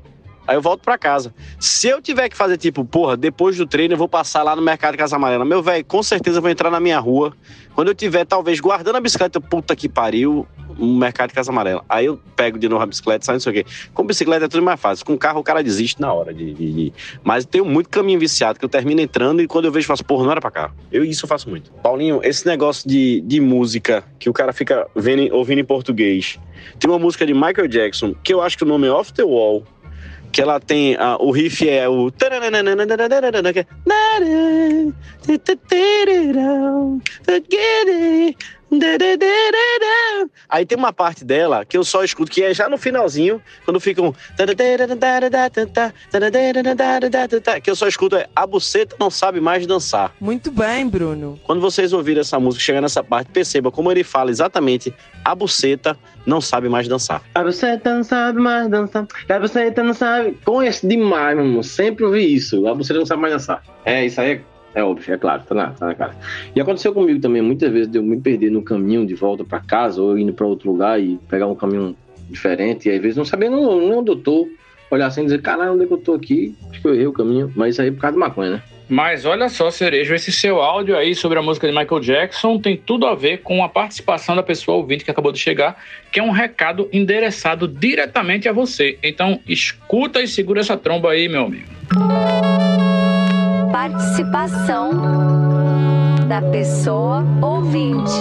Aí eu volto para casa. Se eu tiver que fazer tipo, porra, depois do treino eu vou passar lá no mercado Casa Amarela, meu velho, com certeza eu vou entrar na minha rua. Quando eu tiver, talvez, guardando a bicicleta, puta que pariu, no mercado de Casa Amarela. Aí eu pego de novo a bicicleta, sai não sei o quê. Com bicicleta é tudo mais fácil. Com carro o cara desiste na hora de. de, de... Mas tenho muito caminho viciado que eu termino entrando e quando eu vejo, faço, porra, não era pra cá. Eu isso eu faço muito. Paulinho, esse negócio de, de música que o cara fica vendo, ouvindo em português. Tem uma música de Michael Jackson que eu acho que o nome é Off the Wall que ela tem uh, o riff é o Aí tem uma parte dela que eu só escuto, que é já no finalzinho, quando ficam. Que eu só escuto é A buceta não sabe mais dançar. Muito bem, Bruno. Quando vocês ouvirem essa música chegar nessa parte, perceba como ele fala exatamente A buceta não sabe mais dançar. A buceta não sabe mais dançar. A buceta não sabe. Conheço demais, meu irmão. Sempre ouvi isso. A buceta não sabe mais dançar. É, isso aí é é óbvio, é claro, tá na, tá na cara. E aconteceu comigo também, muitas vezes, de eu me perder no caminho de volta para casa, ou indo para outro lugar e pegar um caminho diferente, e às vezes não sabendo onde eu tô, olhar assim e dizer, caralho, onde é que eu tô aqui? Acho que eu errei o caminho, mas isso aí é por causa do maconha, né? Mas olha só, Cerejo, esse seu áudio aí sobre a música de Michael Jackson tem tudo a ver com a participação da pessoa ouvinte que acabou de chegar, que é um recado endereçado diretamente a você. Então, escuta e segura essa tromba aí, meu amigo participação da pessoa ouvinte.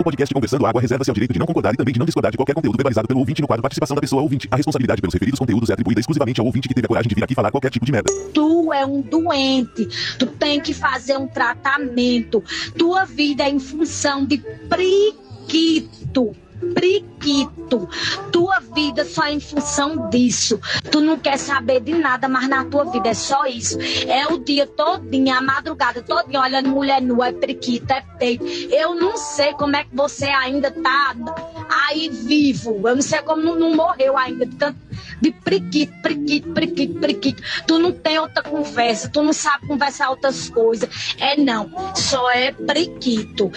O podcast Conversando Água reserva-se ao direito de não concordar e também de não discordar de qualquer conteúdo verbalizado pelo ouvinte no quadro Participação da Pessoa Ouvinte. A responsabilidade pelos referidos conteúdos é atribuída exclusivamente ao ouvinte que teve a coragem de vir aqui falar qualquer tipo de merda. Tu é um doente, tu tem que fazer um tratamento. Tua vida é em função de priquito priquito. Tua vida só é em função disso. Tu não quer saber de nada, mas na tua vida é só isso. É o dia todinho, a madrugada todinha, olhando mulher nua, é priquito, é peito. Eu não sei como é que você ainda tá aí vivo. Eu não sei como não, morreu ainda de tanto de priquito, priquito, priquito, priquito. Tu não tem outra conversa, tu não sabe conversar outras coisas. É não, só é priquito.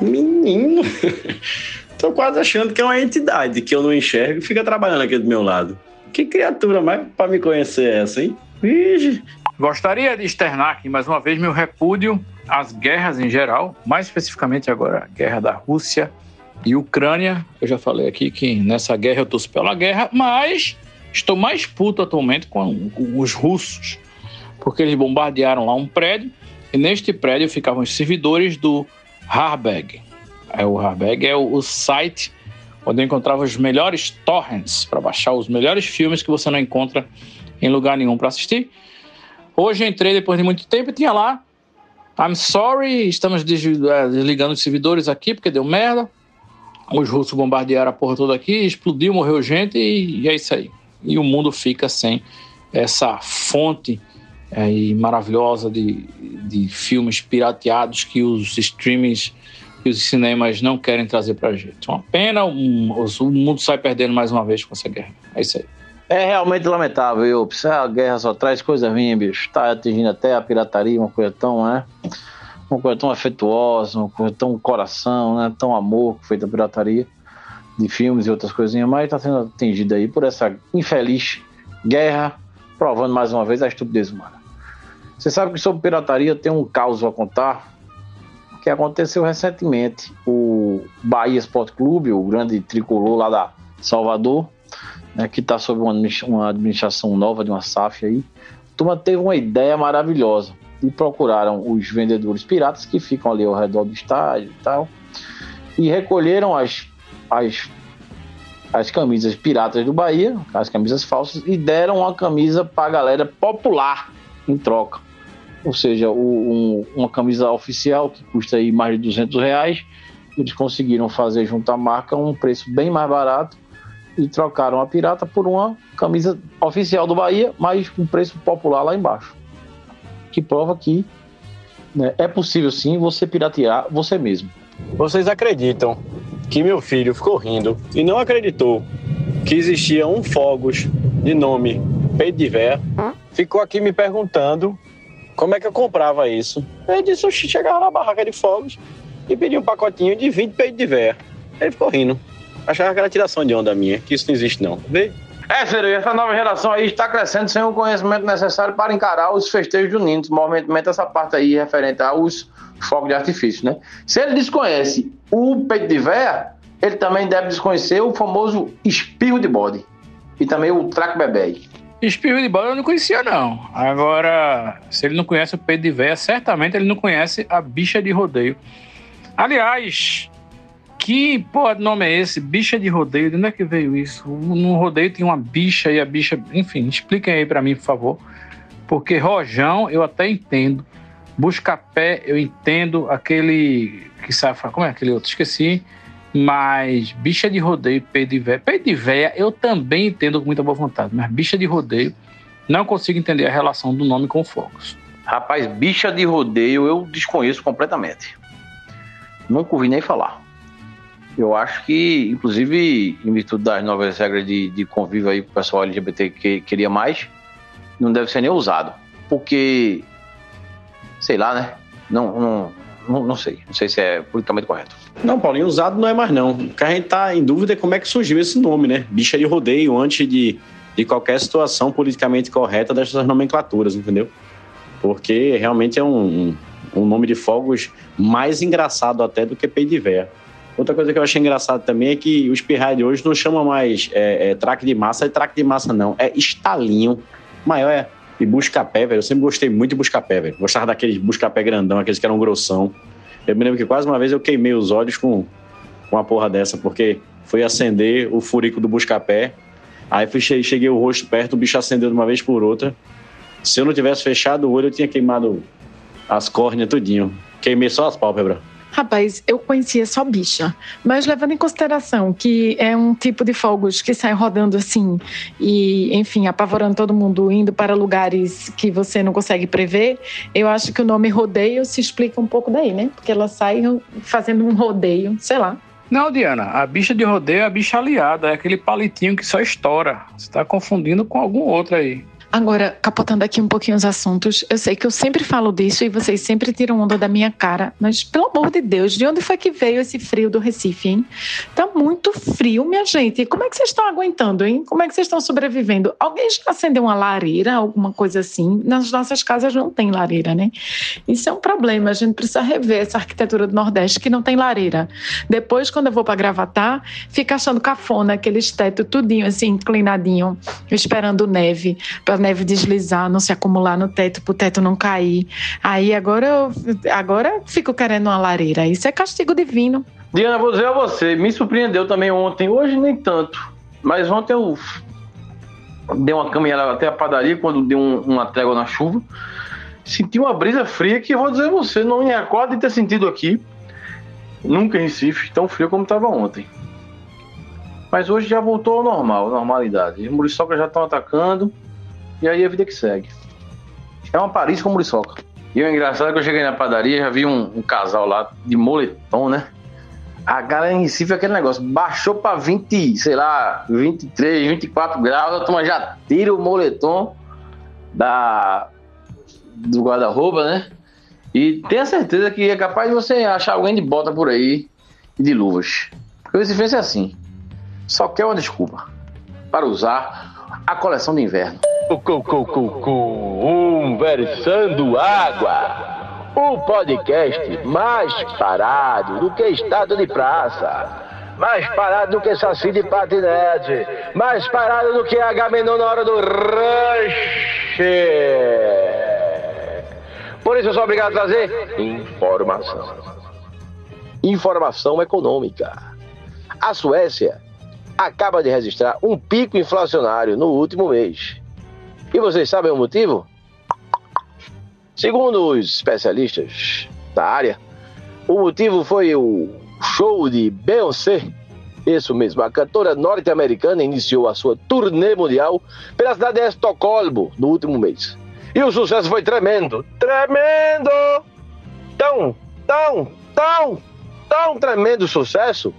Menino, tô quase achando que é uma entidade que eu não enxergo e fica trabalhando aqui do meu lado. Que criatura mais para me conhecer é essa, hein? Vixe. Gostaria de externar aqui mais uma vez meu repúdio às guerras em geral, mais especificamente agora a guerra da Rússia e Ucrânia. Eu já falei aqui que nessa guerra eu torço pela guerra, mas estou mais puto atualmente com, os russos, porque eles bombardearam lá um prédio e neste prédio ficavam os servidores do Harbeg. É, o Harbeg é o, o site onde eu encontrava os melhores torrents para baixar os melhores filmes que você não encontra em lugar nenhum para assistir. Hoje entrei depois de muito tempo e tinha lá I'm sorry, estamos é, desligando os servidores aqui porque deu merda. Os russos bombardearam a porra toda aqui, explodiu, morreu gente e, e é isso aí. E o mundo fica sem essa fonte é, maravilhosa de, de filmes pirateados que os streamings e os cinemas não querem trazer pra gente. Uma pena, um, o mundo sai perdendo mais uma vez com essa guerra. É isso aí. É realmente lamentável, eu. A guerra só traz coisa ruim, bicho. Tá atingindo até a pirataria, uma coisa tão, né? Uma coisa tão afetuosa, uma coisa tão coração, né? Tão amor feita a pirataria de filmes e outras coisinhas, mas tá sendo atingida aí por essa infeliz guerra, provando mais uma vez a estupidez humana. Você sabe que sobre pirataria tem um caos a contar que aconteceu recentemente. O Bahia Sport Clube, o grande tricolor lá da Salvador, né, que está sob uma administração nova de uma SAF aí, a turma teve uma ideia maravilhosa e procuraram os vendedores piratas que ficam ali ao redor do estádio e tal e recolheram as, as, as camisas piratas do Bahia, as camisas falsas, e deram uma camisa para a galera popular em troca ou seja, o, um, uma camisa oficial que custa aí mais de 200 reais, eles conseguiram fazer junto à marca um preço bem mais barato e trocaram a pirata por uma camisa oficial do Bahia, mas com preço popular lá embaixo. Que prova que né, é possível sim você piratear você mesmo. Vocês acreditam que meu filho ficou rindo e não acreditou que existia um Fogos de nome Véia? Ficou aqui me perguntando como é que eu comprava isso? Ele disse, eu chegava na barraca de fogos e pedia um pacotinho de 20 peitos de véia. Ele ficou rindo. Achava que era tiração de onda minha, que isso não existe não. Vê? É, Ciro, essa nova geração aí está crescendo sem o conhecimento necessário para encarar os festejos juninos, movimento essa parte aí referente aos fogos de artifício, né? Se ele desconhece o peito de véia, ele também deve desconhecer o famoso espirro de bode e também o traco bebê. Espirro de bola eu não conhecia, não. Agora, se ele não conhece o Pedro de Véia, certamente ele não conhece a bicha de rodeio. Aliás, que porra de nome é esse? Bicha de rodeio? De onde é que veio isso? No rodeio tem uma bicha e a bicha. Enfim, expliquem aí para mim, por favor. Porque rojão eu até entendo. Buscapé, eu entendo aquele que sabe, como é aquele outro? Esqueci. Mas bicha de rodeio, peito de véia. Peito de véia eu também entendo com muita boa vontade, mas bicha de rodeio, não consigo entender a relação do nome com fogos. Rapaz, bicha de rodeio eu desconheço completamente. Nunca ouvi nem falar. Eu acho que, inclusive, em virtude das novas regras de, de convívio aí, o pessoal LGBT que queria mais, não deve ser nem usado. Porque, sei lá, né? Não, não, não, não sei. Não sei se é politicamente correto. Não, Paulinho, usado não é mais não. O que a gente tá em dúvida é como é que surgiu esse nome, né? Bicha de rodeio, antes de, de qualquer situação politicamente correta dessas nomenclaturas, entendeu? Porque realmente é um, um, nome de fogos mais engraçado até do que pei de véia. Outra coisa que eu achei engraçado também é que os de hoje não chamam mais é, é, traque de massa, é traque de massa não, é estalinho. Maior é e busca-pé, velho. Eu sempre gostei muito de busca-pé, velho. Gostava daqueles busca-pé grandão, aqueles que eram grossão. Eu me lembro que quase uma vez eu queimei os olhos com, com uma porra dessa, porque foi acender o furico do busca-pé. Aí fui, cheguei o rosto perto, o bicho acendeu de uma vez por outra. Se eu não tivesse fechado o olho, eu tinha queimado as córneas tudinho. Queimei só as pálpebras. Rapaz, eu conhecia só bicha, mas levando em consideração que é um tipo de fogos que sai rodando assim e, enfim, apavorando todo mundo, indo para lugares que você não consegue prever, eu acho que o nome rodeio se explica um pouco daí, né? Porque ela sai fazendo um rodeio, sei lá. Não, Diana, a bicha de rodeio é a bicha aliada, é aquele palitinho que só estoura. Você está confundindo com algum outro aí. Agora, capotando aqui um pouquinho os assuntos, eu sei que eu sempre falo disso e vocês sempre tiram onda da minha cara, mas pelo amor de Deus, de onde foi que veio esse frio do Recife, hein? Tá muito frio, minha gente. Como é que vocês estão aguentando, hein? Como é que vocês estão sobrevivendo? Alguém já acendeu uma lareira, alguma coisa assim? Nas nossas casas não tem lareira, né? Isso é um problema. A gente precisa rever essa arquitetura do Nordeste que não tem lareira. Depois, quando eu vou para Gravatar, fica achando cafona aqueles teto tudinho assim, inclinadinho, esperando neve. Pra neve deslizar, não se acumular no teto, para o teto não cair. Aí agora eu, agora fico querendo uma lareira. Isso é castigo divino. Diana, vou dizer a você, me surpreendeu também ontem, hoje nem tanto. Mas ontem eu dei uma caminhada até a padaria quando deu um, uma trégua na chuva. Senti uma brisa fria que vou dizer a você, não me acordo de ter sentido aqui. Nunca em Recife, tão frio como estava ontem. Mas hoje já voltou ao normal, normalidade. Os muriçocas já estão atacando. E aí a vida que segue. É uma Paris com muriçoca. E o engraçado é que eu cheguei na padaria já vi um, um casal lá de moletom, né? A galera em Recife, aquele negócio, baixou pra 20, sei lá, 23, 24 graus, a turma já tira o moletom da, do guarda-roupa, né? E tenha certeza que é capaz de você achar alguém de bota por aí e de luvas. Porque o Recife é assim. Só quer uma desculpa para usar a coleção de inverno. Conversando Água. O podcast mais parado do que estado de praça. Mais parado do que Saci de Patinete. Mais parado do que Agamenon na hora do rush. Por isso eu sou obrigado a trazer informação. Informação econômica. A Suécia acaba de registrar um pico inflacionário no último mês. E vocês sabem o motivo? Segundo os especialistas da área, o motivo foi o show de Beyoncé. Isso mesmo, a cantora norte-americana iniciou a sua turnê mundial pela cidade de Estocolmo no último mês. E o sucesso foi tremendo, tremendo! Tão, tão, tão, tão tremendo sucesso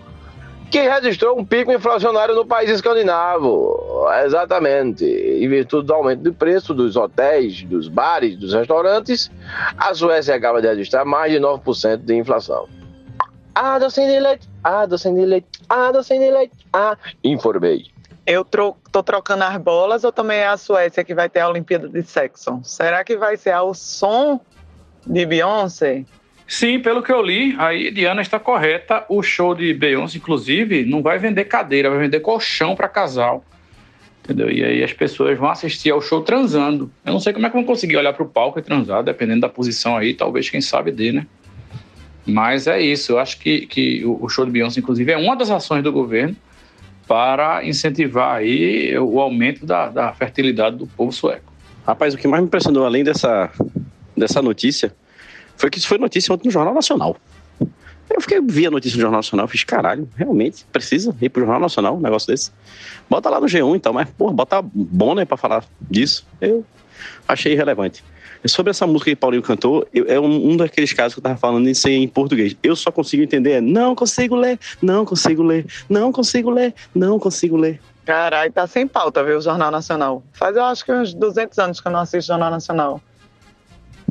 que registrou um pico inflacionário no país escandinavo. Exatamente. Em virtude do aumento do preço dos hotéis, dos bares, dos restaurantes, a Suécia acaba de registrar mais de 9% de inflação. Ah, docinho de leite, ah, docinho de leite, ah, docinho de leite, ah, informei. Eu tro tô trocando as bolas ou também é a Suécia que vai ter a Olimpíada de Sexo? Será que vai ser ao som de Beyoncé? Sim, pelo que eu li, aí Diana está correta. O show de Beyoncé, inclusive, não vai vender cadeira, vai vender colchão para casal. Entendeu? E aí as pessoas vão assistir ao show transando. Eu não sei como é que vão conseguir olhar para o palco e transar, dependendo da posição aí, talvez quem sabe dê, né? Mas é isso, eu acho que, que o show de Beyoncé, inclusive, é uma das ações do governo para incentivar aí o aumento da, da fertilidade do povo sueco. Rapaz, o que mais me impressionou, além dessa, dessa notícia, foi que isso foi notícia ontem no Jornal Nacional. Eu fiquei, vi a notícia no Jornal Nacional, fiz, caralho, realmente, precisa ir pro Jornal Nacional um negócio desse. Bota lá no G1 então, mas, porra, bota bom, né, pra falar disso. Eu achei irrelevante. Sobre essa música que Paulinho cantou, eu, é um, um, daqueles casos que eu tava falando em em português. Eu só consigo entender, não consigo ler, não consigo ler, não consigo ler, não consigo ler. Caralho, tá sem pauta, viu, o Jornal Nacional. Faz, eu acho que uns 200 anos que eu não assisto o Jornal Nacional.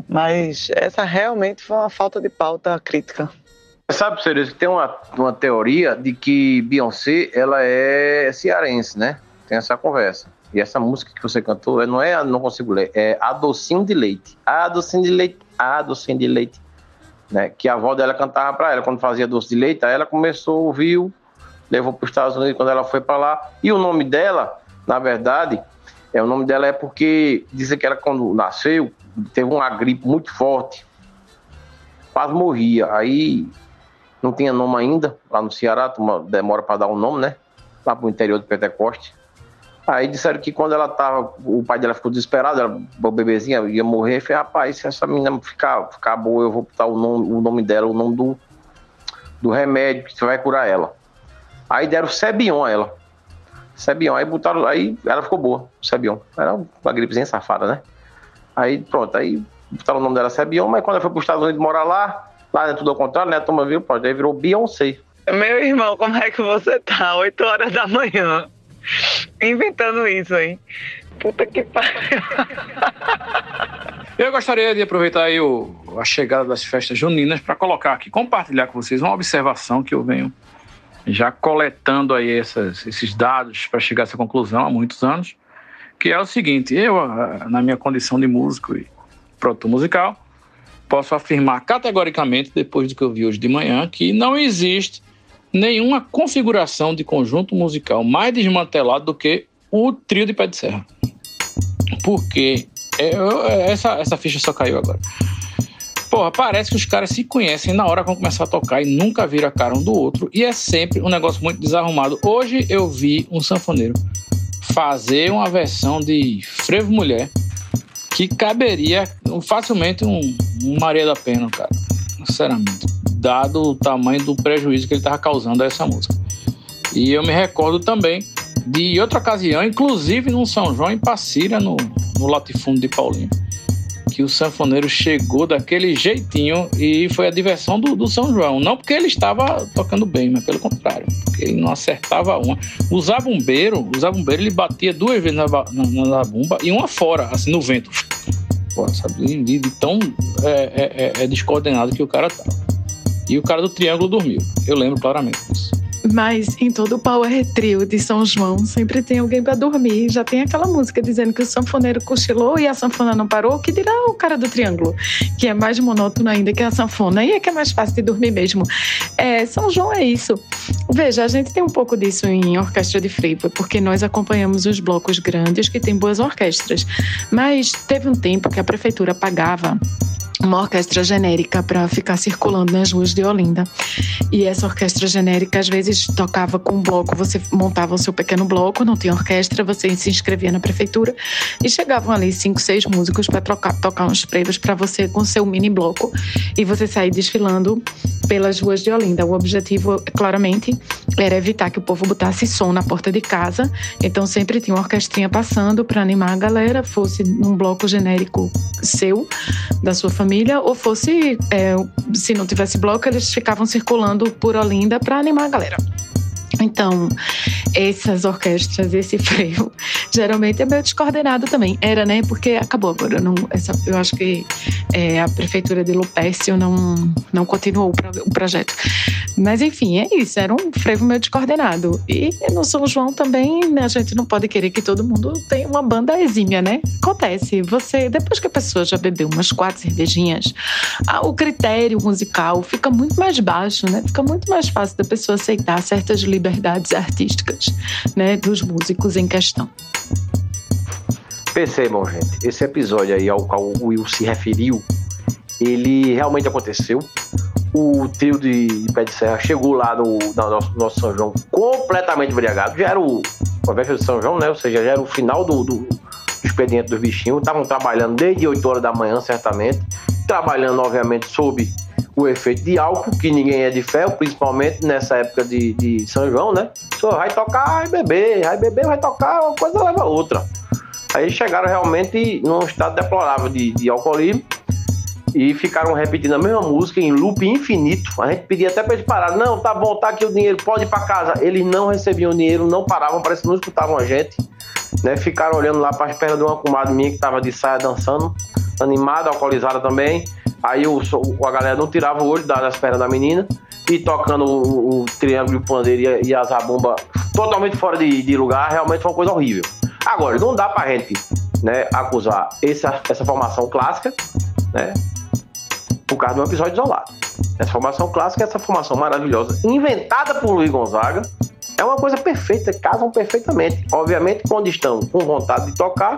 Mas essa realmente foi uma falta de pauta crítica. Sabe, Cerezo, tem uma, uma teoria de que Beyoncé, ela é cearense, né? Tem essa conversa. E essa música que você cantou, não é Não Consigo Ler, é A Docinho de Leite. A Docinho de Leite, A Docinho de Leite. Né? Que a avó dela cantava para ela quando fazia doce de leite. Aí ela começou, ouviu, levou para os Estados Unidos quando ela foi para lá. E o nome dela, na verdade, é o nome dela é porque dizem que ela quando nasceu teve uma gripe muito forte, quase morria. Aí não tinha nome ainda, lá no Ceará, demora para dar um nome, né? Lá pro interior do Pentecoste. Aí disseram que quando ela tava, o pai dela ficou desesperado, ela, o bebezinha ia morrer, falei, rapaz, se essa menina ficar, ficar boa, eu vou botar o nome, o nome dela, o nome do, do remédio que vai curar ela. Aí deram Sebion a ela. Sebion, aí botaram, aí ela ficou boa, Sebion. Era uma gripezinha safada, né? Aí pronto, aí botaram o nome dela Sebion, mas quando ela foi para os Estados Unidos morar lá, Lá é tudo ao contrário, né? A turma viu, pronto, aí virou Beyoncé. Meu irmão, como é que você tá? 8 horas da manhã. Inventando isso, hein? Puta que pariu. [laughs] Eu gostaria de aproveitar aí o, a chegada das festas juninas para colocar aqui, compartilhar com vocês uma observação que eu venho já coletando aí essas, esses dados para chegar a essa conclusão há muitos anos, que é o seguinte, eu, na minha condição de músico e produtor musical, posso afirmar categoricamente, depois do que eu vi hoje de manhã, que não existe nenhuma configuração de conjunto musical mais desmantelado do que o trio de pé de serra. Porque é, essa, essa ficha só caiu agora. Porra, parece que os caras se conhecem na hora que vão começar a tocar e nunca viram a cara um do outro. E é sempre um negócio muito desarrumado. Hoje eu vi um sanfoneiro fazer uma versão de Frevo Mulher que caberia facilmente um, um Maria da Pena, cara. Sinceramente. Dado o tamanho do prejuízo que ele estava causando a essa música. E eu me recordo também de outra ocasião, inclusive no São João em Passira, no, no latifúndio de Paulinho que o sanfoneiro chegou daquele jeitinho e foi a diversão do, do São João. Não porque ele estava tocando bem, mas pelo contrário, porque ele não acertava uma. O zabumbeiro, o zabumbeiro ele batia duas vezes na, na, na e uma fora, assim, no vento. Pô, sabe? De, de tão é, é, é, é descoordenado que o cara tava. E o cara do triângulo dormiu. Eu lembro claramente disso. Mas em todo o Power Trio de São João sempre tem alguém para dormir. Já tem aquela música dizendo que o sanfoneiro cochilou e a sanfona não parou. Que dirá o cara do triângulo, que é mais monótono ainda que a sanfona e é que é mais fácil de dormir mesmo. É, São João é isso. Veja, a gente tem um pouco disso em orquestra de frevo, porque nós acompanhamos os blocos grandes que têm boas orquestras. Mas teve um tempo que a prefeitura pagava uma orquestra genérica para ficar circulando nas ruas de Olinda. E essa orquestra genérica às vezes tocava com um bloco, você montava o seu pequeno bloco, não tinha orquestra, você se inscrevia na prefeitura e chegavam ali cinco, seis músicos para tocar uns prêmios para você com seu mini bloco e você sair desfilando pelas ruas de Olinda. O objetivo, claramente, era evitar que o povo botasse som na porta de casa. Então sempre tinha uma orquestrinha passando para animar a galera, fosse num bloco genérico seu, da sua família família, ou fosse, é, se não tivesse bloco, eles ficavam circulando por Olinda para animar a galera. Então, essas orquestras, esse freio, [laughs] geralmente é meio descoordenado também. Era, né? Porque acabou agora. Não, essa, eu acho que é, a prefeitura de Lupécio não, não continuou o, pro, o, projeto. Mas, enfim, é isso. Era um freio meio descoordenado. E no São João também né, a gente não pode querer que todo mundo tenha uma banda exímia, né? Acontece. Você, depois que a pessoa já bebeu umas quatro cervejinhas, o critério musical fica muito mais baixo, né? Fica muito mais fácil da pessoa aceitar certas liberdades liberdades artísticas né, dos músicos em questão. Percebam, gente, esse episódio aí ao qual o Will se referiu, ele realmente aconteceu. O trio de, Pé de Serra chegou lá no, no nosso, nosso, São João completamente embriagado. Já era o, a véspera de São João, né? Ou seja, já era o final do, do, do expediente dos bichinhos. Estavam trabalhando desde 8 horas da manhã, certamente. trabalhando, obviamente, sob o efeito de álcool, que ninguém é de ferro, principalmente nessa época de, de São João, né? Só vai tocar, vai beber, vai beber, vai tocar, uma coisa leva a outra. Aí chegaram realmente num estado deplorável de, de alcoolismo e ficaram repetindo a mesma música em loop infinito. A gente pedia até para eles pararem. Não, tá bom, tá aqui o dinheiro, pode ir para casa. Eles não recebiam dinheiro, não paravam, parece que não escutavam a gente. Né? Ficaram olhando lá para as pernas de uma comadre minha que estava de saia dançando, animada, alcoolizada também. Aí o, a galera não tirava o olho das pernas da menina e tocando o, o triângulo, o pandeiro e, e a zabumba totalmente fora de, de, lugar, realmente foi uma coisa horrível. Agora, não dá pra gente né, acusar essa, essa formação clássica, né, por causa de um episódio isolado. Essa formação clássica, essa formação maravilhosa, inventada por Luiz Gonzaga, é uma coisa perfeita, casam perfeitamente. Obviamente, quando estão com vontade de tocar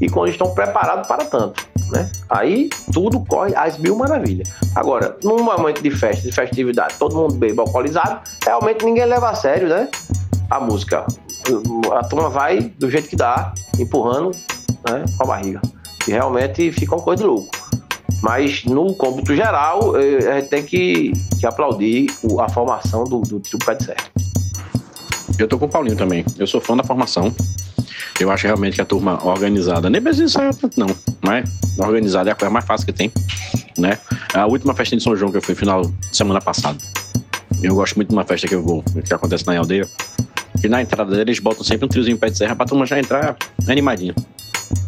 e quando estão preparados para tanto. Né? Aí tudo corre às mil maravilhas. Agora, num momento de festa, de festividade, todo mundo bebe alcoolizado, realmente ninguém leva a sério né? a música. A turma vai do jeito que dá, empurrando né, com a barriga. E realmente fica uma coisa de louco. Mas no cômputo geral, eh, a gente tem que, que aplaudir a formação do, do trio Pé de Serra. Eu tô com o Paulinho também. Eu sou fã da formação. Eu acho realmente que a turma organizada, nem precisa ensaiar tanto não, mas organizada é a coisa mais fácil que tem, né? A última festa de São João que eu fui final semana passada. Eu gosto muito de uma festa que eu vou, que acontece na aldeia. E na entrada deles eles botam sempre um triozinho pé de serra pra turma já entrar animadinha.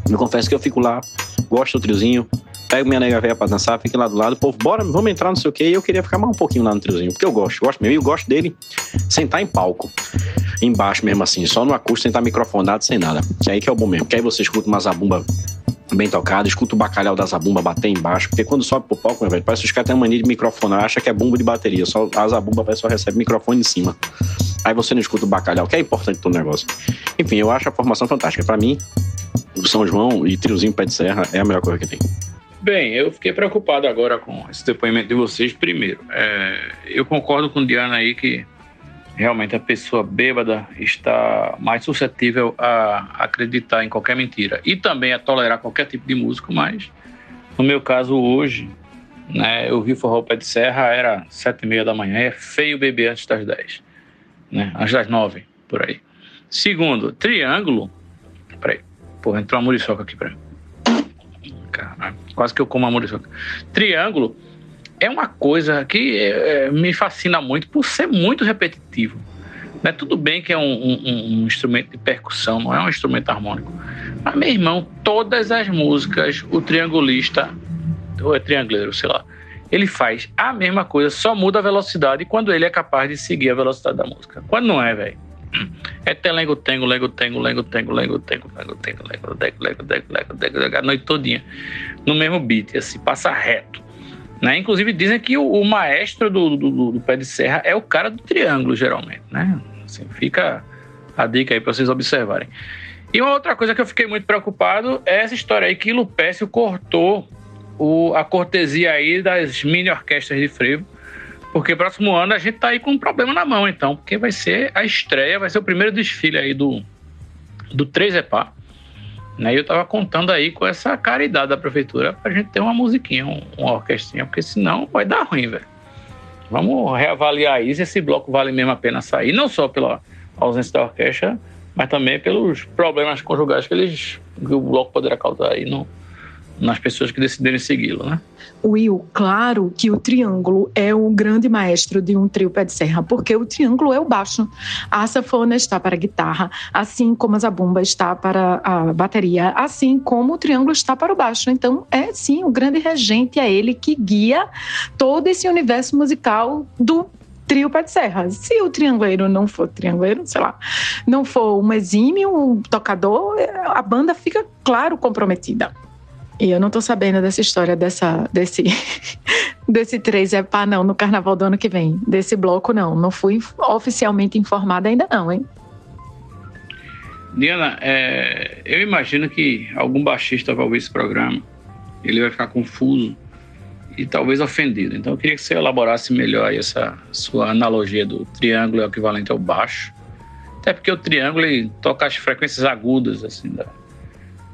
Eu confesso que eu fico lá, gosto do triozinho, pego minha nega velha pra dançar, fico lá do lado, povo, bora, vamos entrar, não sei o quê. E eu queria ficar mais um pouquinho lá no triozinho, porque eu gosto, gosto mesmo. E eu gosto dele sentar em palco, embaixo mesmo assim, só no acústico, sentar microfonado, sem nada. Que aí que é o bom mesmo, que aí você escuta uma zabumba bem tocada, escuta o bacalhau da zabumba bater embaixo, porque quando sobe pro palco, meu velho, parece que os caras têm mania de microfone, acha que é bumbo de bateria, só a zabumba só recebe microfone em cima. Aí você não escuta o bacalhau, que é importante pro negócio. Enfim, eu acho a formação fantástica. Para mim, o São João e Triozinho Pé de Serra é a melhor coisa que tem. Bem, eu fiquei preocupado agora com esse depoimento de vocês. Primeiro, é, eu concordo com Diana aí que realmente a pessoa bêbada está mais suscetível a acreditar em qualquer mentira e também a tolerar qualquer tipo de músico, mas no meu caso hoje, né, eu vi forró pé de serra, era sete e meia da manhã, é feio beber antes das dez, né, antes das nove, por aí. Segundo, triângulo, peraí, porra, entrou uma muriçoca aqui pra mim. Caralho, quase que eu como a muriçoca. Triângulo é uma coisa que é, me fascina muito por ser muito repetitivo. Né? Tudo bem que é um, um, um, instrumento de percussão, não é um instrumento harmônico. Mas, meu irmão, todas as músicas, o triangulista, ou é triangleiro, sei lá, ele faz a mesma coisa, só muda a velocidade quando ele é capaz de seguir a velocidade da música. Quando não é, velho. É telengo, tengo, lego, tengo, lego, tengo, lego, tengo, lego, tengo, lego, lego, lego, lego, lego, lego, a noite todinha. No mesmo beat, assim, passa reto. Né? Inclusive dizem que o, o maestro do, do, do, pé de serra é o cara do triângulo, geralmente. Né? Assim, fica a dica aí para vocês observarem. E uma outra coisa que eu fiquei muito preocupado é essa história aí que Lupécio cortou o, a cortesia aí das mini orquestras de frevo porque próximo ano a gente tá aí com um problema na mão, então, porque vai ser a estreia, vai ser o primeiro desfile aí do, do 3EPA. Né? E eu tava contando aí com essa caridade da prefeitura pra gente ter uma musiquinha, uma orquestrinha, porque senão vai dar ruim, velho. Vamos reavaliar isso, esse bloco vale mesmo a pena sair, não só pela ausência da orquestra, mas também pelos problemas conjugais que, eles, que o bloco poderá causar aí no, nas pessoas que decidirem segui-lo, né? Will, claro que o triângulo é o grande maestro de um trio pé de serra, porque o triângulo é o baixo. A safona está para a guitarra, assim como a zabumba está para a bateria, assim como o triângulo está para o baixo. Então, é sim o grande regente, é ele que guia todo esse universo musical do trio pé de serra. Se o trianguleiro não for trianguleiro, sei lá, não for um exímio tocador, a banda fica, claro, comprometida. E eu não tô sabendo dessa história dessa, desse, [laughs] desse 3 é pá, não, no carnaval do ano que vem. Desse bloco, não. Não fui oficialmente informada ainda, não, hein? Diana, é, eu imagino que algum baixista vai ouvir esse programa, ele vai ficar confuso e talvez ofendido. Então eu queria que você elaborasse melhor essa sua analogia do triângulo é equivalente ao baixo. Até porque o triângulo toca as frequências agudas assim da,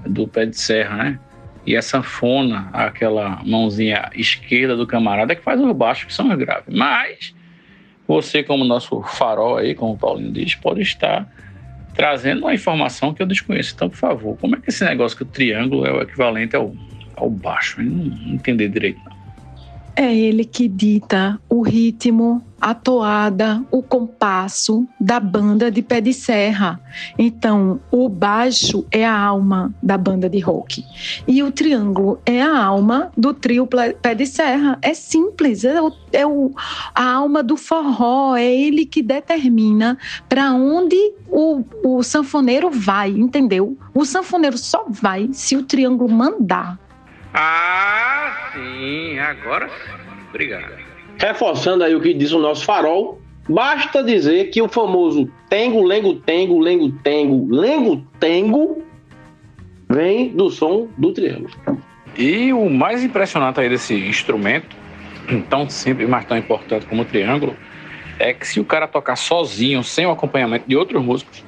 do pé de serra, né? E a sanfona, aquela mãozinha esquerda do camarada, é que faz os baixos que são os graves. Mas você, como nosso farol aí, como o Paulinho diz, pode estar trazendo uma informação que eu desconheço. Então, por favor, como é que esse negócio que o triângulo é o equivalente ao, ao baixo? Eu não entender direito, não. É ele que dita o ritmo, a toada, o compasso da banda de pé de serra. Então, o baixo é a alma da banda de rock e o triângulo é a alma do trio pé de serra. É simples, é, o, é o, a alma do forró, é ele que determina para onde o, o sanfoneiro vai, entendeu? O sanfoneiro só vai se o triângulo mandar. Ah, sim, agora sim. Obrigado. Reforçando aí o que diz o nosso farol, basta dizer que o famoso tengo, lengo, tengo, lengo, tengo, lengo, tengo vem do som do triângulo. E o mais impressionante aí desse instrumento, [clears throat] tão simples, mas tão importante como o triângulo, é que se o cara tocar sozinho, sem o acompanhamento de outros músicos,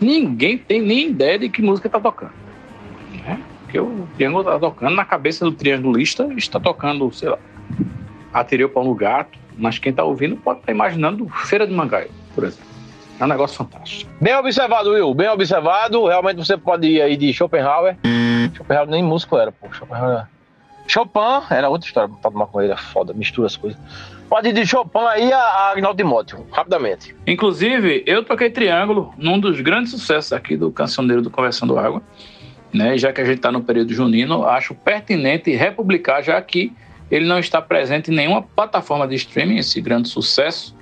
ninguém tem nem ideia de que música está tocando. Porque o triângulo está tocando, na cabeça do triangulista está tocando, sei lá, Atirei o pau no gato, mas quem está ouvindo pode estar tá imaginando Feira de Mangaio, por exemplo. É um negócio fantástico. Bem observado, Will. Bem observado. Realmente você pode ir aí de Schopenhauer. Schopenhauer nem músico era, pô. Schopenhauer. Chopin era outra história com ele, é foda, mistura as coisas. Pode ir de Chopin aí a Agnaldo Timóteo, rapidamente. Inclusive, eu toquei triângulo num dos grandes sucessos aqui do Cancioneiro do Conversando Água. Né? Já que a gente está no período junino, acho pertinente republicar, já que ele não está presente em nenhuma plataforma de streaming, esse grande sucesso,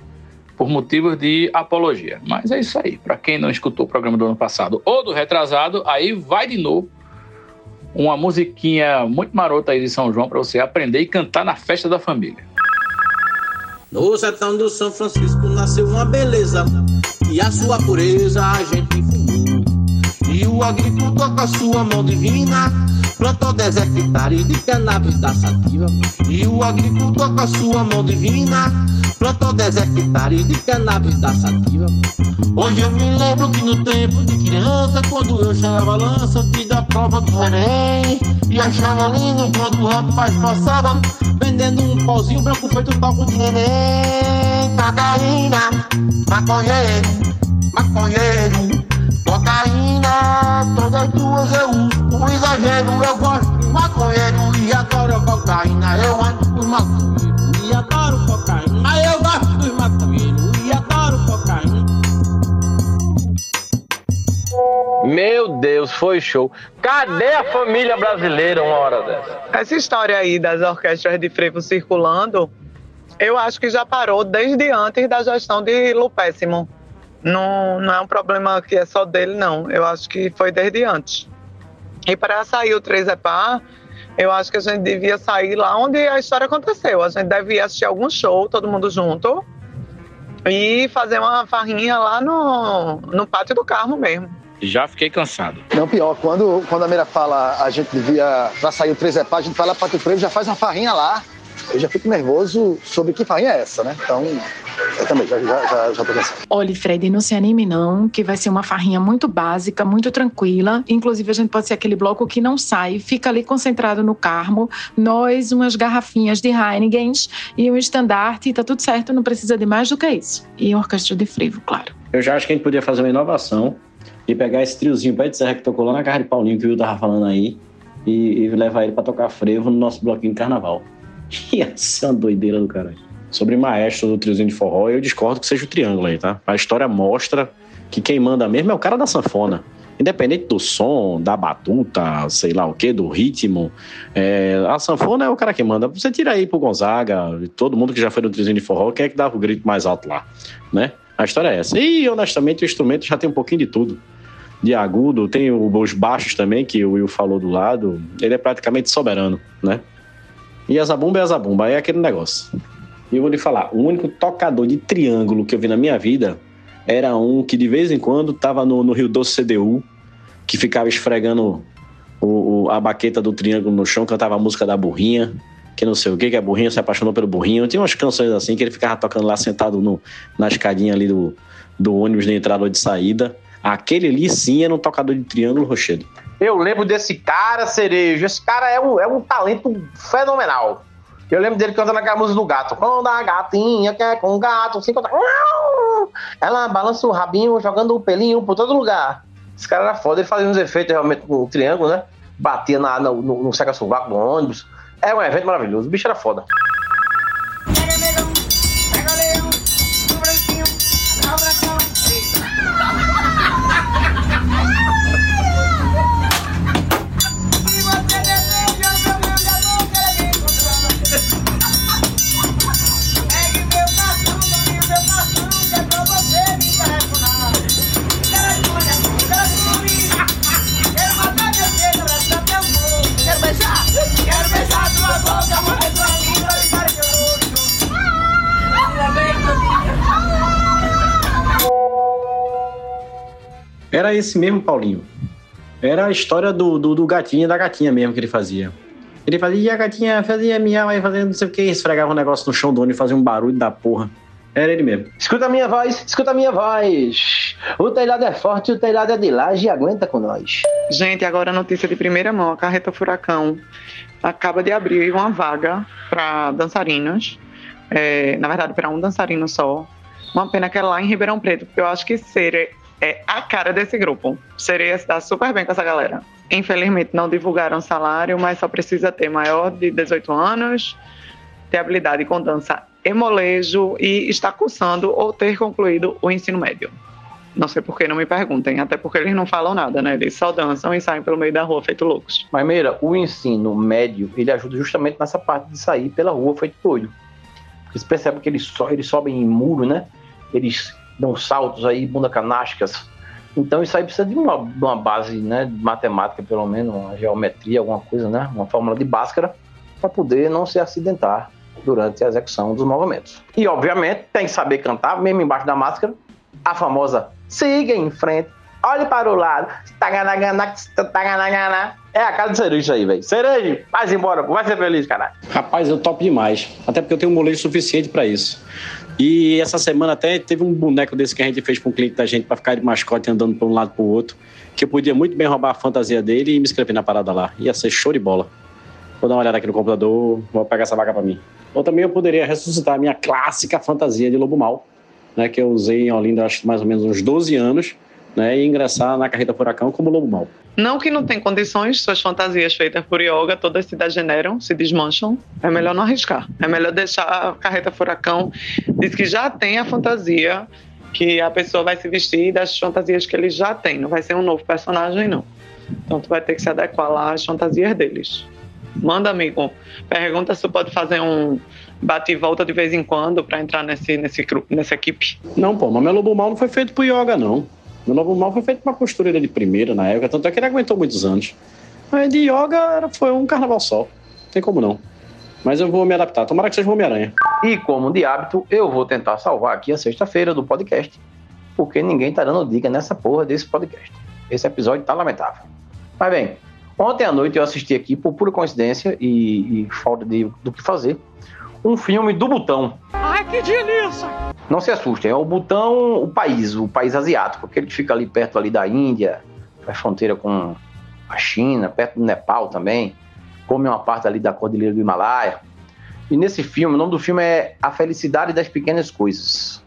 por motivos de apologia. Mas é isso aí. Para quem não escutou o programa do ano passado ou do retrasado, aí vai de novo uma musiquinha muito marota aí de São João para você aprender e cantar na festa da família. No sertão do São Francisco nasceu uma beleza e a sua pureza a gente. E o agricultor com a sua mão divina plantou 10 hectares de cannabis da sativa. E o agricultor com a sua mão divina plantou 10 hectares de cannabis da sativa. Hoje eu me lembro que no tempo de criança, quando eu chamava lança, fiz a prova do Enem. E achava lindo quando o rapaz passava, vendendo um pauzinho branco feito talco de neném. Cocaína, maconheiro, maconheiro, cocaína, todas duas eu uso um exagero, eu gosto maconheiro e adoro cocaína. Eu ando com maconheiro e adoro cocaína. Eu gosto dos maconheiros e adoro cocaína. Meu Deus, foi show. Cadê a família brasileira uma hora dessa? Essa história aí das orquestras de frevo circulando, eu acho que já parou desde antes da gestão de Lupéssimo. Não, não é um problema que é só dele, não. Eu acho que foi desde antes. E para sair o 3 é par, eu acho que a gente devia sair lá onde a história aconteceu. A gente devia assistir algum show, todo mundo junto, e fazer uma farrinha lá no, no pátio do Carmo mesmo. Já fiquei cansado. Não, pior, quando, quando a Meira fala a gente devia, para sair o 3 é par, a gente vai lá para o Preto já faz uma farrinha lá eu já fico nervoso sobre que farinha é essa, né? Então, eu também já, já, já, já tô pensando. Olha, Fred, não se anime não, que vai ser uma farrinha muito básica, muito tranquila. Inclusive, a gente pode ser aquele bloco que não sai, fica ali concentrado no Carmo, nós, umas garrafinhas de Heineken e um estandarte, e tá tudo certo, não precisa de mais do que isso. E uma orquestra de frevo, claro. Eu já acho que a gente podia fazer uma inovação e pegar esse triozinho pé de serra que tocou lá na casa de Paulinho, que o Will tava falando aí, e, e levar ele para tocar frevo no nosso bloquinho de carnaval. [laughs] Ia ser uma doideira do caralho. Sobre maestro do triozinho de forró, eu discordo que seja o triângulo aí, tá? A história mostra que quem manda mesmo é o cara da sanfona. Independente do som, da batuta, sei lá o que, do ritmo. É, a sanfona é o cara que manda. Você tira aí pro Gonzaga, todo mundo que já foi no triozinho de forró, quem é que dava o grito mais alto lá, né? A história é essa. E, honestamente, o instrumento já tem um pouquinho de tudo. De agudo, tem os baixos também, que o Will falou do lado. Ele é praticamente soberano, né? E a zabumba é a zabumba, é aquele negócio. E eu vou lhe falar, o único tocador de triângulo que eu vi na minha vida era um que de vez em quando tava no, no Rio Doce CDU, que ficava esfregando o, o, a baqueta do triângulo no chão, cantava a música da burrinha, que não sei o que, que a burrinha se apaixonou pelo burrinho. Tinha umas canções assim que ele ficava tocando lá sentado no, na escadinha ali do, do ônibus de entrada ou de saída. Aquele ali sim era um tocador de triângulo rochedo. Eu lembro desse cara, Cerejo. Esse cara é um, é um talento fenomenal. Eu lembro dele cantando aquela música do gato. Quando a gatinha quer com o gato, se encontra... Ela balança o rabinho, jogando o pelinho por todo lugar. Esse cara era foda, ele fazia uns efeitos realmente com o triângulo, né? Batia na, no, no, no seca-sovaco do ônibus. É um evento maravilhoso. O bicho era foda. Esse mesmo Paulinho. Era a história do, do, do gatinho e da gatinha mesmo que ele fazia. Ele fazia, e a gatinha fazia miau, aí fazendo não sei o que, esfregava um negócio no chão do ônibus e fazia um barulho da porra. Era ele mesmo. Escuta a minha voz, escuta a minha voz. O telhado é forte, o telhado é de laje e aguenta com nós. Gente, agora a notícia de primeira mão: a Carreta Furacão acaba de abrir uma vaga para dançarinos. É, na verdade, para um dançarino só. Uma pena que é lá em Ribeirão Preto, porque eu acho que Sere é a cara desse grupo. Sere ia se dar super bem com essa galera. Infelizmente, não divulgaram salário, mas só precisa ter maior de 18 anos, ter habilidade com dança e molejo e estar cursando ou ter concluído o ensino médio. Não sei por que não me perguntem, até porque eles não falam nada, né? Eles só dançam e saem pelo meio da rua feito loucos. Mas, Meira, o ensino médio, ele ajuda justamente nessa parte de sair pela rua feito doido. Porque você percebe que eles, so, eles sobem em muro, né? Eles dão saltos aí, bunda canásticas. Então isso aí precisa de uma, uma base né, de matemática, pelo menos, uma geometria, alguma coisa, né? Uma fórmula de Bhaskara, para poder não se acidentar durante a execução dos movimentos. E, obviamente, tem que saber cantar, mesmo embaixo da máscara, a famosa siga em frente, olhe para o lado. É a cara de cereja aí, velho. Cereja, vai embora, vai ser feliz, caralho. Rapaz, eu topo demais. Até porque eu tenho um molejo suficiente para isso. E essa semana até teve um boneco desse que a gente fez para um cliente da gente para ficar de mascote andando para um lado para o outro, que eu podia muito bem roubar a fantasia dele e me inscrever na parada lá. Ia ser show de bola. Vou dar uma olhada aqui no computador, vou pegar essa vaga para mim. Ou também eu poderia ressuscitar a minha clássica fantasia de lobo mal, né, que eu usei em Olinda acho mais ou menos uns 12 anos, né, e ingressar na carreta furacão como lobo mal. Não que não tem condições, suas fantasias feitas por yoga todas se degeneram, se desmancham. É melhor não arriscar. É melhor deixar a carreta furacão. Diz que já tem a fantasia que a pessoa vai se vestir das fantasias que ele já tem. Não vai ser um novo personagem, não. Então tu vai ter que se adequar lá às fantasias deles. Manda, amigo. Pergunta se tu pode fazer um bate e volta de vez em quando para entrar nesse, nesse nessa equipe. Não, pô, mas meu lobo mal não foi feito pro yoga, não. Meu lobo mal foi feito pra costureira de primeira na época, tanto é que ele aguentou muitos anos. Mas de yoga foi um carnaval só. Tem como não. Mas eu vou me adaptar. Tomara que seja um Homem-Aranha. E como de hábito, eu vou tentar salvar aqui a sexta-feira do podcast, porque ninguém tá dando dica nessa porra desse podcast. Esse episódio tá lamentável. Mas bem, ontem à noite eu assisti aqui, por pura coincidência e, e falta de, do que fazer, um filme do Butão. Ai, que delícia! Não se assustem, é o Butão, o país, o país asiático, aquele que fica ali perto ali da Índia, faz fronteira com a China, perto do Nepal também, come uma parte ali da Cordilheira do Himalaia. E nesse filme, o nome do filme é A Felicidade das Pequenas Coisas.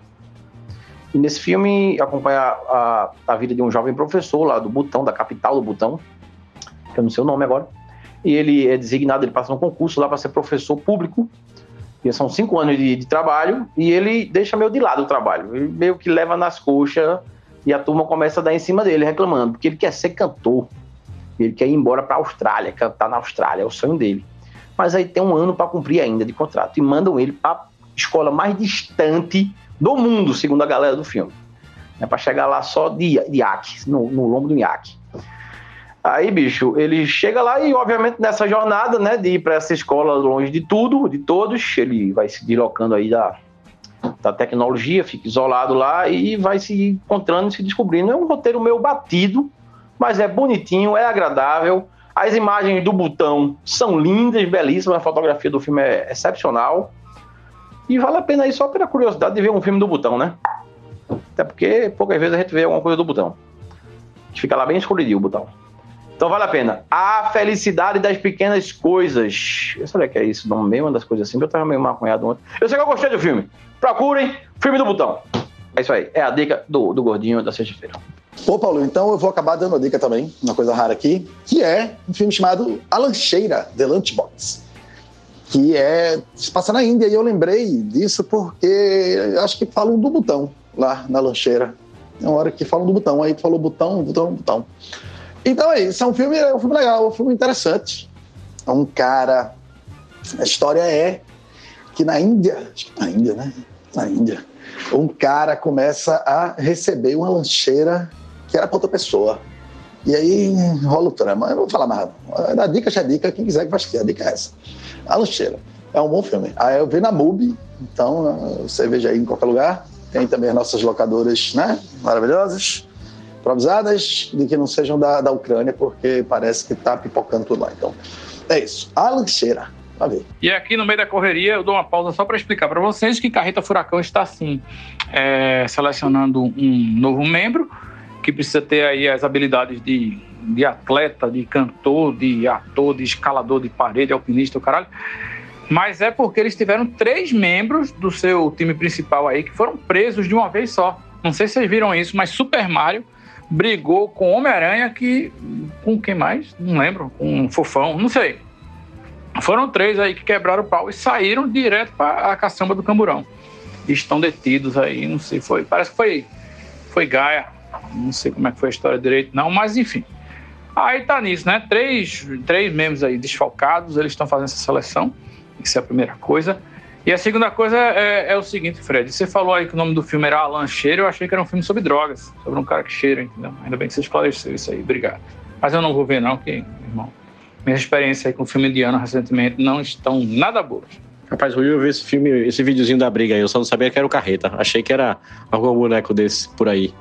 E nesse filme acompanha a, a vida de um jovem professor lá do Butão, da capital do Butão, que eu não sei o nome agora. E ele é designado, ele passa no concurso lá para ser professor público. São cinco anos de, de, trabalho e ele deixa meio de lado o trabalho. Ele meio que leva nas coxas e a turma começa a dar em cima dele, reclamando, porque ele quer ser cantor. Ele quer ir embora para a Austrália, cantar na Austrália, é o sonho dele. Mas aí tem um ano para cumprir ainda de contrato e mandam ele para escola mais distante do mundo, segundo a galera do filme. É para chegar lá só de, de no, no lombo do iaque. Aí, bicho, ele chega lá e, obviamente, nessa jornada, né, de ir para essa escola longe de tudo, de todos, ele vai se deslocando aí da, da tecnologia, fica isolado lá e vai se encontrando, se descobrindo. É um roteiro meio batido, mas é bonitinho, é agradável. As imagens do Butão são lindas, belíssimas, a fotografia do filme é excepcional. E vale a pena aí só pela curiosidade de ver um filme do Butão, né? Até porque poucas vezes a gente vê alguma coisa do Butão. A gente fica lá bem escondidinho o Butão. Então vale a pena. A felicidade das pequenas coisas. Eu sabia que é isso, não meio uma das coisas assim, eu tava meio maconhado ontem. Eu sei que eu gostei do filme. Procurem, filme do botão. É isso aí. É a dica do, do gordinho da sexta-feira. Pô, Paulo, então eu vou acabar dando a dica também, uma coisa rara aqui, que é um filme chamado A Lancheira, The Lunchbox. Que é. se passa na Índia, e eu lembrei disso porque acho que falam do botão lá na lancheira. É uma hora que falam do botão, aí tu falou botão, botão, botão. Então é isso, é um filme, é um filme legal, é um filme interessante. É um cara. A história é que na Índia, acho que na Índia, né? Na Índia, um cara começa a receber uma lancheira que era para outra pessoa. E aí rola o trama. Eu não vou falar mais. A dica já é dica, quem quiser que vai assistir. A dica é essa. A lancheira. É um bom filme. Aí eu vi na MUBI, então você veja aí em qualquer lugar. Tem também as nossas locadoras, né? Maravilhosas, improvisadas, de que não sejam da, da Ucrânia, porque parece que tá pipocando tudo lá. Então, é isso. A lancheira. Vai ver. E aqui no meio da correria eu dou uma pausa só para explicar para vocês que Carreta Furacão está assim é, selecionando um novo membro que precisa ter aí as habilidades de, de atleta, de cantor, de ator, de escalador de parede, alpinista, o caralho. Mas é porque eles tiveram três membros do seu time principal aí que foram presos de uma vez só. Não sei se vocês viram isso, mas Super Mario brigou com Homem-Aranha que. Com quem mais? Não lembro. Com Fofão, não sei. Foram três aí que quebraram o pau e saíram direto para a caçamba do Camburão. Estão detidos aí, não sei, foi. Parece que foi, foi Gaia. Não sei como é que foi a história direito, não, mas enfim. Aí tá nisso, né? Três, três membros aí desfalcados, eles estão fazendo essa seleção. Isso é a primeira coisa. E a segunda coisa é, é o seguinte, Fred. Você falou aí que o nome do filme era Alan Cheiro, eu achei que era um filme sobre drogas, sobre um cara que cheira, entendeu? Ainda bem que você esclareceu isso aí, obrigado. Mas eu não vou ver, não, que, irmão, minha experiência aí com o filme indiano recentemente não estão nada boas. Rapaz, eu vi esse filme, esse videozinho da briga aí, eu só não sabia que era o Carreta. Achei que era algum boneco desse por aí.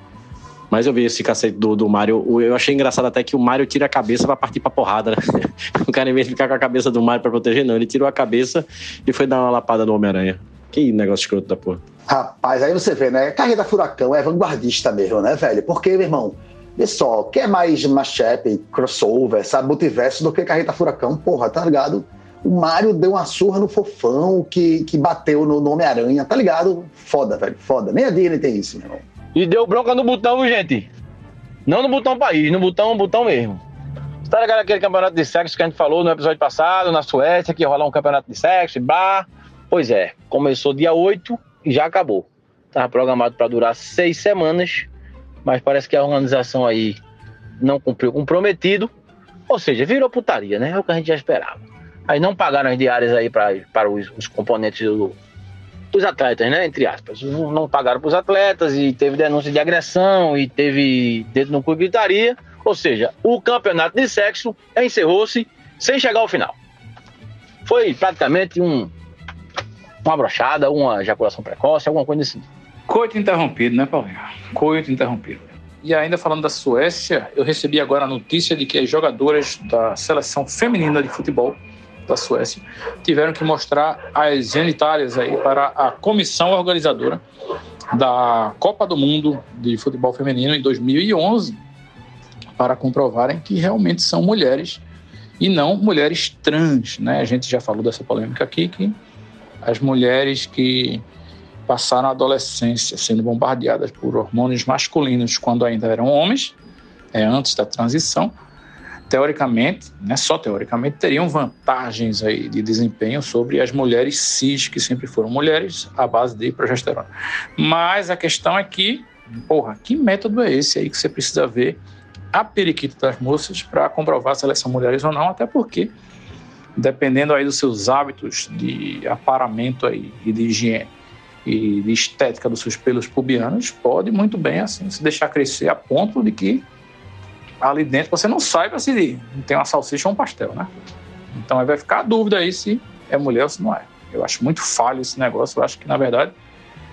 Mas eu vi esse cacete do, do Mario. Eu achei engraçado até que o Mario tira a cabeça pra partir pra porrada, né? [laughs] O cara, em vez de ficar com a cabeça do Mario pra proteger, não. Ele tirou a cabeça e foi dar uma lapada no Homem-Aranha. Que negócio escroto da porra. Rapaz, aí você vê, né? Carreira Furacão é vanguardista mesmo, né, velho? Porque, meu irmão, vê só, quer mais mashup, crossover, sabe, multiverso do que Carreta Furacão, porra, tá ligado? O Mario deu uma surra no fofão que, que bateu no, no Homem-Aranha, tá ligado? Foda, velho, foda. Nem a Disney tem isso, meu irmão. E deu bronca no botão, gente? Não no botão país, no botão, botão mesmo. Tá ligado aquele campeonato de sexo que a gente falou no episódio passado, na Suécia, que ia rolar um campeonato de sexo, e bah. Pois é, começou dia 8 e já acabou. Tava programado para durar seis semanas, mas parece que a organização aí não cumpriu o comprometido, ou seja, virou putaria, né? É o que a gente já esperava. Aí não pagaram as diárias aí para os, os componentes do, dos atletas, né? Entre aspas. Não, pagaram para os atletas e teve denúncia de agressão e teve dedo no cu e gritaria. Ou seja, o campeonato de sexo encerrou-se sem chegar ao final. Foi praticamente um, uma brochada, uma ejaculação precoce, alguma coisa assim. Coito interrompido, né, Paulinho? Coito interrompido. E ainda falando da Suécia, eu recebi agora a notícia de que as jogadoras da seleção feminina de futebol da Suécia tiveram que mostrar as genitálias aí para a comissão organizadora da Copa do Mundo de Futebol Feminino em 2011 para comprovarem que realmente são mulheres e não mulheres trans, né? A gente já falou dessa polêmica aqui que as mulheres que passaram a adolescência sendo bombardeadas por hormônios masculinos quando ainda eram homens, é, antes da transição, teoricamente, né, só teoricamente, teriam vantagens aí de desempenho sobre as mulheres cis, que sempre foram mulheres, à base de progesterona. Mas a questão é que, porra, que método é esse aí que você precisa ver a periquita das moças para comprovar se elas são mulheres ou não, até porque, dependendo aí dos seus hábitos de aparamento aí e de higiene, e de estética dos seus pelos pubianos, pode muito bem assim se deixar crescer a ponto de que ali dentro você não saiba se tem uma salsicha ou um pastel, né? Então aí vai ficar a dúvida aí se é mulher ou se não é. Eu acho muito falho esse negócio. Eu acho que, na verdade,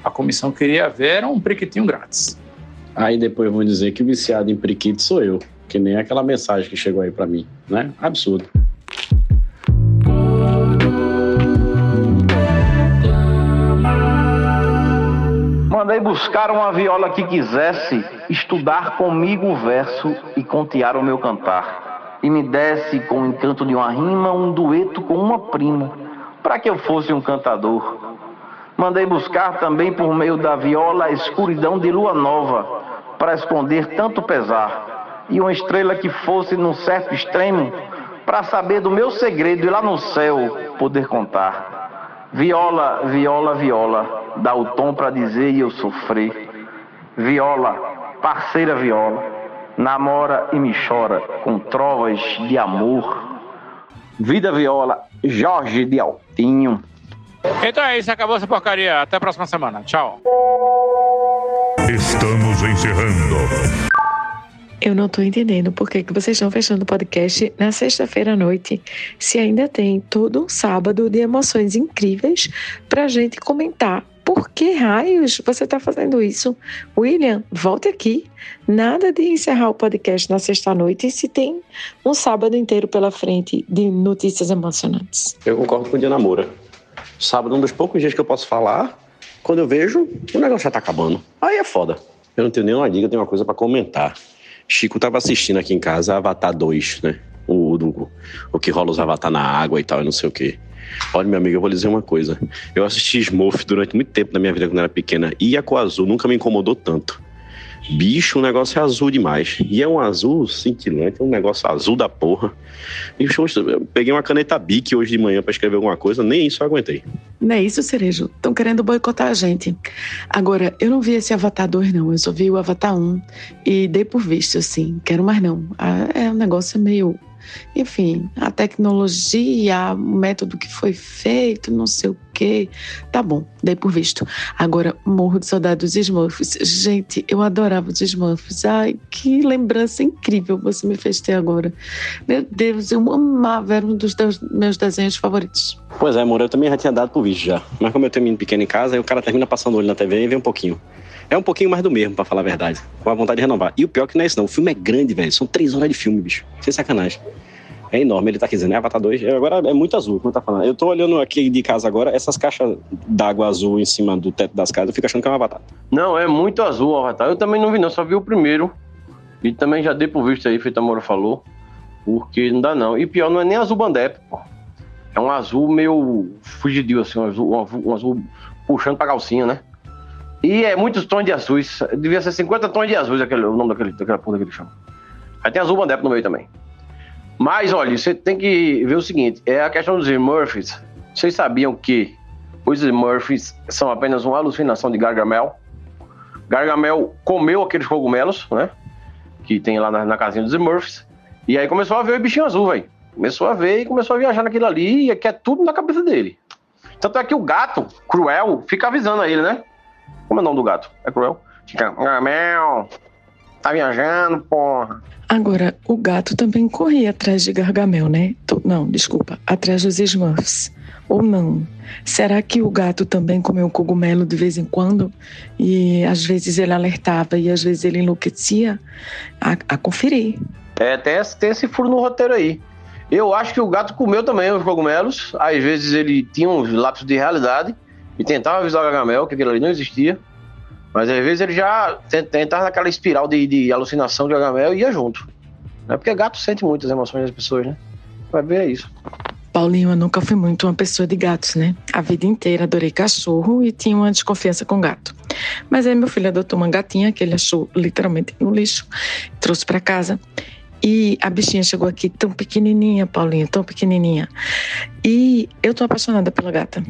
a comissão queria ver um priquitinho grátis. Aí depois vão dizer que o viciado em priquito sou eu, que nem aquela mensagem que chegou aí para mim, né? Absurdo. Mandei buscar uma viola que quisesse estudar comigo o verso e contear o meu cantar. e me desse com o encanto de uma rima um dueto com uma prima, para que eu fosse um cantador. Mandei buscar também por meio da viola a escuridão de lua nova, para esconder tanto pesar, e uma estrela que fosse num certo extremo, para saber do meu segredo e lá no céu poder contar. Viola, viola, viola, dá o tom para dizer e eu sofrer. Viola, parceira viola, namora e me chora com trovas de amor. Vida viola, Jorge de Altinho. Então é isso, acabou essa porcaria. Até a próxima semana. Tchau. Estamos encerrando. Eu não tô entendendo por que, que vocês estão fechando o podcast na sexta-feira à noite, se ainda tem todo um sábado de emoções incríveis pra gente comentar. Por que raios você tá fazendo isso? William, volte aqui. Nada de encerrar o podcast na sexta-noite se tem um sábado inteiro pela frente de notícias emocionantes. Eu concordo com o Diana Moura. Sábado é um dos poucos dias que eu posso falar. Quando eu vejo, o negócio já tá acabando. Aí é foda. Eu não tenho nenhuma dica, eu tenho uma coisa pra comentar. Chico tava assistindo aqui em casa Avatar 2, né? O, do, o que rola os Avatar na água e tal, e não sei o quê. Olha, meu amigo, eu vou lhe dizer uma coisa. Eu assisti Smurf durante muito tempo na minha vida quando eu era pequena, e a azul nunca me incomodou tanto. Bicho, o negócio é azul demais. E é um azul cintilante, é um negócio azul da porra. Bicho, eu peguei uma caneta Bic hoje de manhã pra escrever alguma coisa, nem isso eu aguentei. Não é isso, Cerejo? Estão querendo boicotar a gente. Agora, eu não vi esse Avatar 2, não. Eu só vi o Avatar 1 e dei por visto, assim. Quero mais não. Ah, É um negócio meio. Enfim, a tecnologia, o método que foi feito, não sei o quê. Tá bom, dei por visto. Agora, morro de saudade dos Smurfs. Gente, eu adorava os Smurfs. Ai, que lembrança incrível você me fez ter agora. Meu Deus, eu amava, era um dos meus desenhos favoritos. Pois é, amor, eu também já tinha dado pro vídeo já. Mas como eu tenho menino pequeno em casa, aí o cara termina passando o olho na TV e vê um pouquinho. É um pouquinho mais do mesmo, pra falar a verdade. Com a vontade de renovar. E o pior que não é isso, não. O filme é grande, velho. São três horas de filme, bicho. Sem sacanagem. É enorme. Ele tá aqui dizendo, é Avatar 2. É, Agora é muito azul, como tá falando. Eu tô olhando aqui de casa agora, essas caixas d'água azul em cima do teto das casas, eu fico achando que é um Avatar. Não, é muito azul o Avatar. Eu também não vi, não, só vi o primeiro. E também já dei por visto aí, feito a Mora falou. Porque não dá, não. E pior, não é nem azul bandep, pô. É um azul meio fugidio, assim, um azul, um azul, um azul puxando pra calcinha, né? E é muitos tons de azuis. Devia ser 50 tons de azuis aquele, o nome daquele, daquela porra daquele chão. Aí tem azul bandep no meio também. Mas, olha, você tem que ver o seguinte: é a questão dos Smurfs. Vocês sabiam que os Smurfs são apenas uma alucinação de Gargamel? Gargamel comeu aqueles cogumelos, né? Que tem lá na, na casinha dos Smurfs. E aí começou a ver o bichinho azul, velho. Começou a ver e começou a viajar naquilo ali, e que é tudo na cabeça dele. Tanto é que o gato, cruel, fica avisando a ele, né? Como é o nome do gato? É cruel? Fica, Gargamel, tá viajando, porra. Agora, o gato também corria atrás de Gargamel, né? Não, desculpa, atrás dos Smurfs. Ou não? Será que o gato também comeu cogumelo de vez em quando? E às vezes ele alertava e às vezes ele enlouquecia? A, a conferir. É, tem esse, tem esse furo no roteiro aí. Eu acho que o gato comeu também os cogumelos. Às vezes ele tinha uns lapsos de realidade e tentava avisar o Gargamel que aquilo ali não existia. Mas às vezes ele já ten- tentava naquela espiral de, de alucinação de Gargamel e ia junto. É porque gato sente muitas emoções das pessoas, né? Vai ver é isso. Paulinho, eu nunca fui muito uma pessoa de gatos, né? A vida inteira adorei cachorro e tinha uma desconfiança com gato. Mas aí meu filho adotou uma gatinha que ele achou literalmente no lixo, trouxe pra casa. E a bichinha chegou aqui tão pequenininha, Paulinho, tão pequenininha. E eu tô apaixonada pela gata.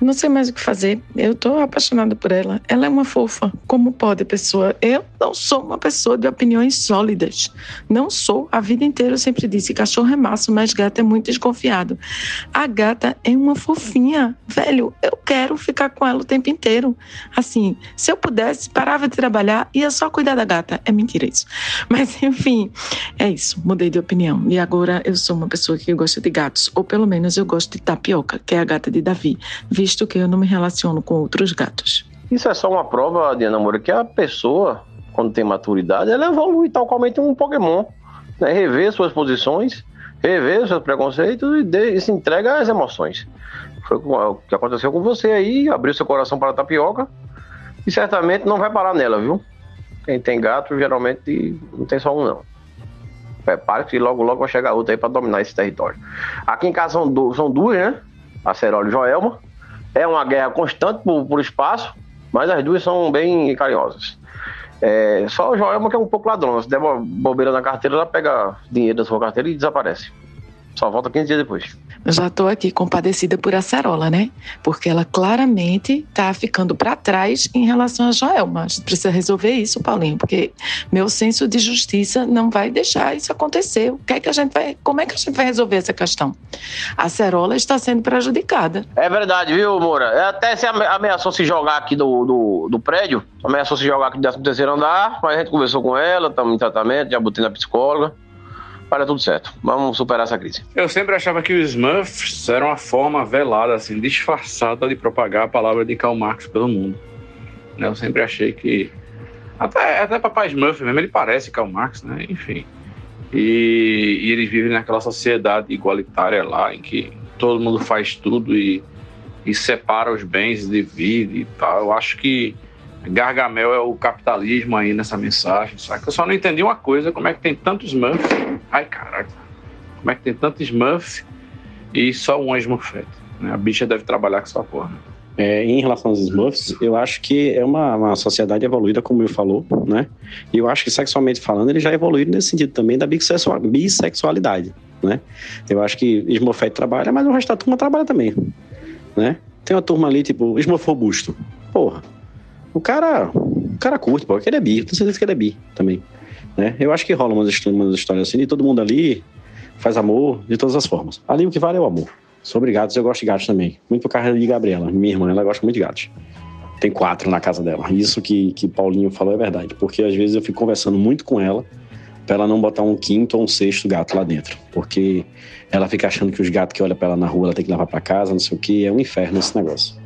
Não sei mais o que fazer. Eu tô apaixonada por ela. Ela é uma fofa. Como pode pessoa? Eu não sou uma pessoa de opiniões sólidas. Não sou. A vida inteira eu sempre disse: cachorro é massa, mas gato é muito desconfiado. A gata é uma fofinha. Velho, eu quero ficar com ela o tempo inteiro. Assim, se eu pudesse, parava de trabalhar, ia só cuidar da gata. É mentira isso. [laughs] Mas, enfim, é isso. Mudei de opinião. E agora eu sou uma pessoa que gosta de gatos. Ou pelo menos eu gosto de tapioca, que é a gata de Davi, visto que eu não me relaciono com outros gatos. Isso é só uma prova, Diana Moura, que a pessoa, quando tem maturidade, ela evolui tal qualmente um Pokémon. Né? Rever suas posições, rever seus preconceitos e, de- e se entrega às emoções. Foi o que aconteceu com você aí, abriu seu coração para a tapioca e certamente não vai parar nela, viu? Quem tem gato, geralmente não tem só um, não. Prepare que logo, logo vai chegar outra aí pra dominar esse território. Aqui em casa são, du- são duas, né? A Cerola e Joelma. É uma guerra constante por, por espaço, mas as duas são bem carinhosas. É, só o Joelma que é um pouco ladrão. Se der bobeira na carteira, ela pega dinheiro da sua carteira e desaparece. Só volta 15 dias depois. Eu já estou aqui compadecida por Acerola, né? Porque ela claramente está ficando para trás em relação a Joelma. A gente precisa resolver isso, Paulinho, porque meu senso de justiça não vai deixar isso acontecer. O que é que a gente vai, como é que a gente vai resolver essa questão? A Acerola está sendo prejudicada. É verdade, viu, Moura? É, Até se ame- ameaçou se jogar aqui do, do, do prédio, ameaçou se jogar aqui do 13 andar, mas a gente conversou com ela, estamos em tratamento, já botei na psicóloga. Vai dar tudo certo. Vamos superar essa crise. Eu sempre achava que os Smurfs eram uma forma velada, assim, disfarçada de propagar a palavra de Karl Marx pelo mundo. Né, Eu sempre achei que. Até, até Papai Smurf mesmo, ele parece Karl Marx, né? Enfim. E, e eles vivem naquela sociedade igualitária lá, em que todo mundo faz tudo e, e separa os bens divide e tal. Eu acho que Gargamel é o capitalismo aí nessa mensagem, saca? Eu só não entendi uma coisa, como é que tem tantos Smurf. Ai, caraca. Como é que tem tanto Smurf e só um Smurfette? Né? A bicha deve trabalhar com essa porra. É, em relação aos Smurfs, eu acho que é uma, uma sociedade evoluída, como eu falou, né? E eu acho que sexualmente falando, ele já evoluiu nesse sentido também da bissexual- bissexualidade, né? Eu acho que Smurfette trabalha, mas o resto da turma trabalha também, né? Tem uma turma ali, tipo, Smurf robusto. Porra, o cara, o cara curte, pô, que ele é bi, tenho certeza que ele é bi também, né? Eu acho que rola umas, umas histórias assim, e todo mundo ali faz amor de todas as formas. Ali o que vale é o amor. Sobre gatos, eu gosto de gatos também. Muito por causa de Gabriela, minha irmã, ela gosta muito de gatos. Tem quatro na casa dela. Isso que, que Paulinho falou é verdade. Porque às vezes eu fico conversando muito com ela pra ela não botar um quinto ou um sexto gato lá dentro. Porque ela fica achando que os gatos que olham pra ela na rua ela tem que levar pra casa, não sei o que. É um inferno esse negócio.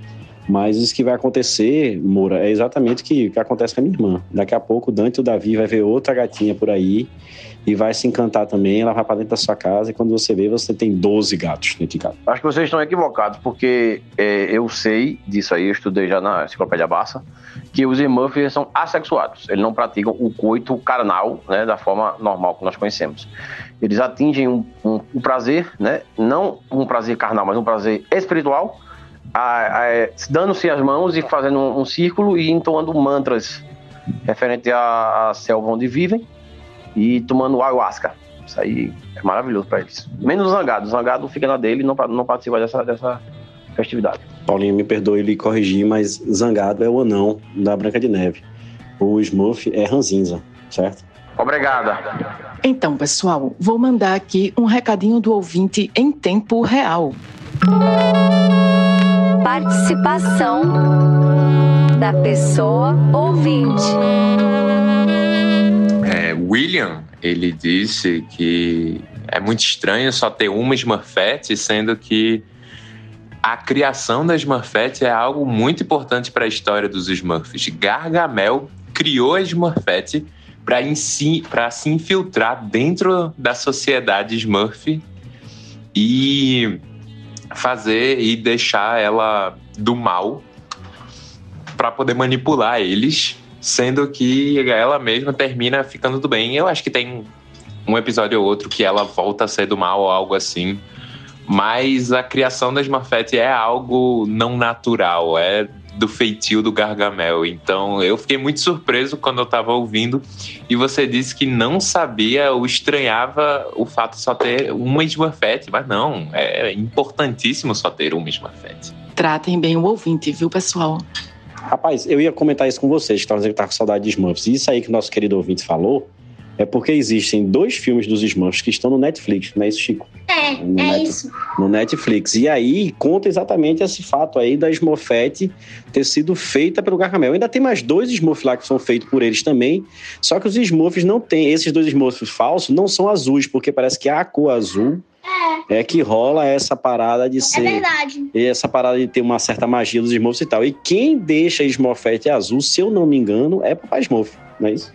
Mas isso que vai acontecer, Moura, é exatamente o que, que acontece com a minha irmã. Daqui a pouco o Dante e o Davi vai ver outra gatinha por aí e vai se encantar também. Ela vai pra dentro da sua casa e quando você vê, você tem 12 gatos dentro de casa. Acho que vocês estão equivocados, porque é, eu sei disso aí, eu estudei já na Enciclopédia Barça, que os Smurfs são assexuados. Eles não praticam o coito carnal, né, da forma normal que nós conhecemos. Eles atingem um, um- um prazer, né, não um prazer carnal, mas um prazer espiritual, dando-se as mãos e fazendo um, um círculo e entoando mantras referente à, à selva onde vivem e tomando ayahuasca. Isso aí é maravilhoso para eles. Menos o zangado. O zangado fica na dele e não, não participa dessa, dessa festividade. Paulinho, me perdoe ele corrigir, mas Zangado é o anão da Branca de Neve. O Smurf é Ranzinza, certo? Obrigada. Então, pessoal, vou mandar aqui um recadinho do ouvinte em tempo real. Participação da pessoa ouvinte. É, William, ele disse que é muito estranho só ter uma Smurfette, sendo que a criação da Smurfette é algo muito importante para a história dos Smurfs. Gargamel criou a Smurfette para se infiltrar dentro da sociedade Smurf e fazer e deixar ela do mal para poder manipular eles, sendo que ela mesma termina ficando do bem. Eu acho que tem um episódio ou outro que ela volta a ser do mal ou algo assim. Mas a criação da Smurfette é algo não natural, é do feitio do Gargamel. Então eu fiquei muito surpreso quando eu tava ouvindo e você disse que não sabia ou estranhava o fato de só ter uma Smurfette, mas não, é importantíssimo só ter uma Smurfette. Tratem bem o ouvinte, viu, pessoal? Rapaz, eu ia comentar isso com vocês, que estavam dizendo que tá com saudade de Smurfs. Isso aí que o nosso querido ouvinte falou é porque existem dois filmes dos Smurfs que estão no Netflix, não é isso, Chico? É, No é Net- isso. No Netflix. E aí conta exatamente esse fato aí da Smurfette ter sido feita pelo Gargamel. Ainda tem mais dois Smurfs lá que são feitos por eles também. Só que os Smurfs não têm. Esses dois Smurfs falsos não são azuis, porque parece que a cor azul é que rola essa parada de É ser. verdade. E essa parada de ter uma certa magia dos Smurfs e tal. E quem deixa Smurfette azul, se eu não me engano, é Papai Smurf, não é isso?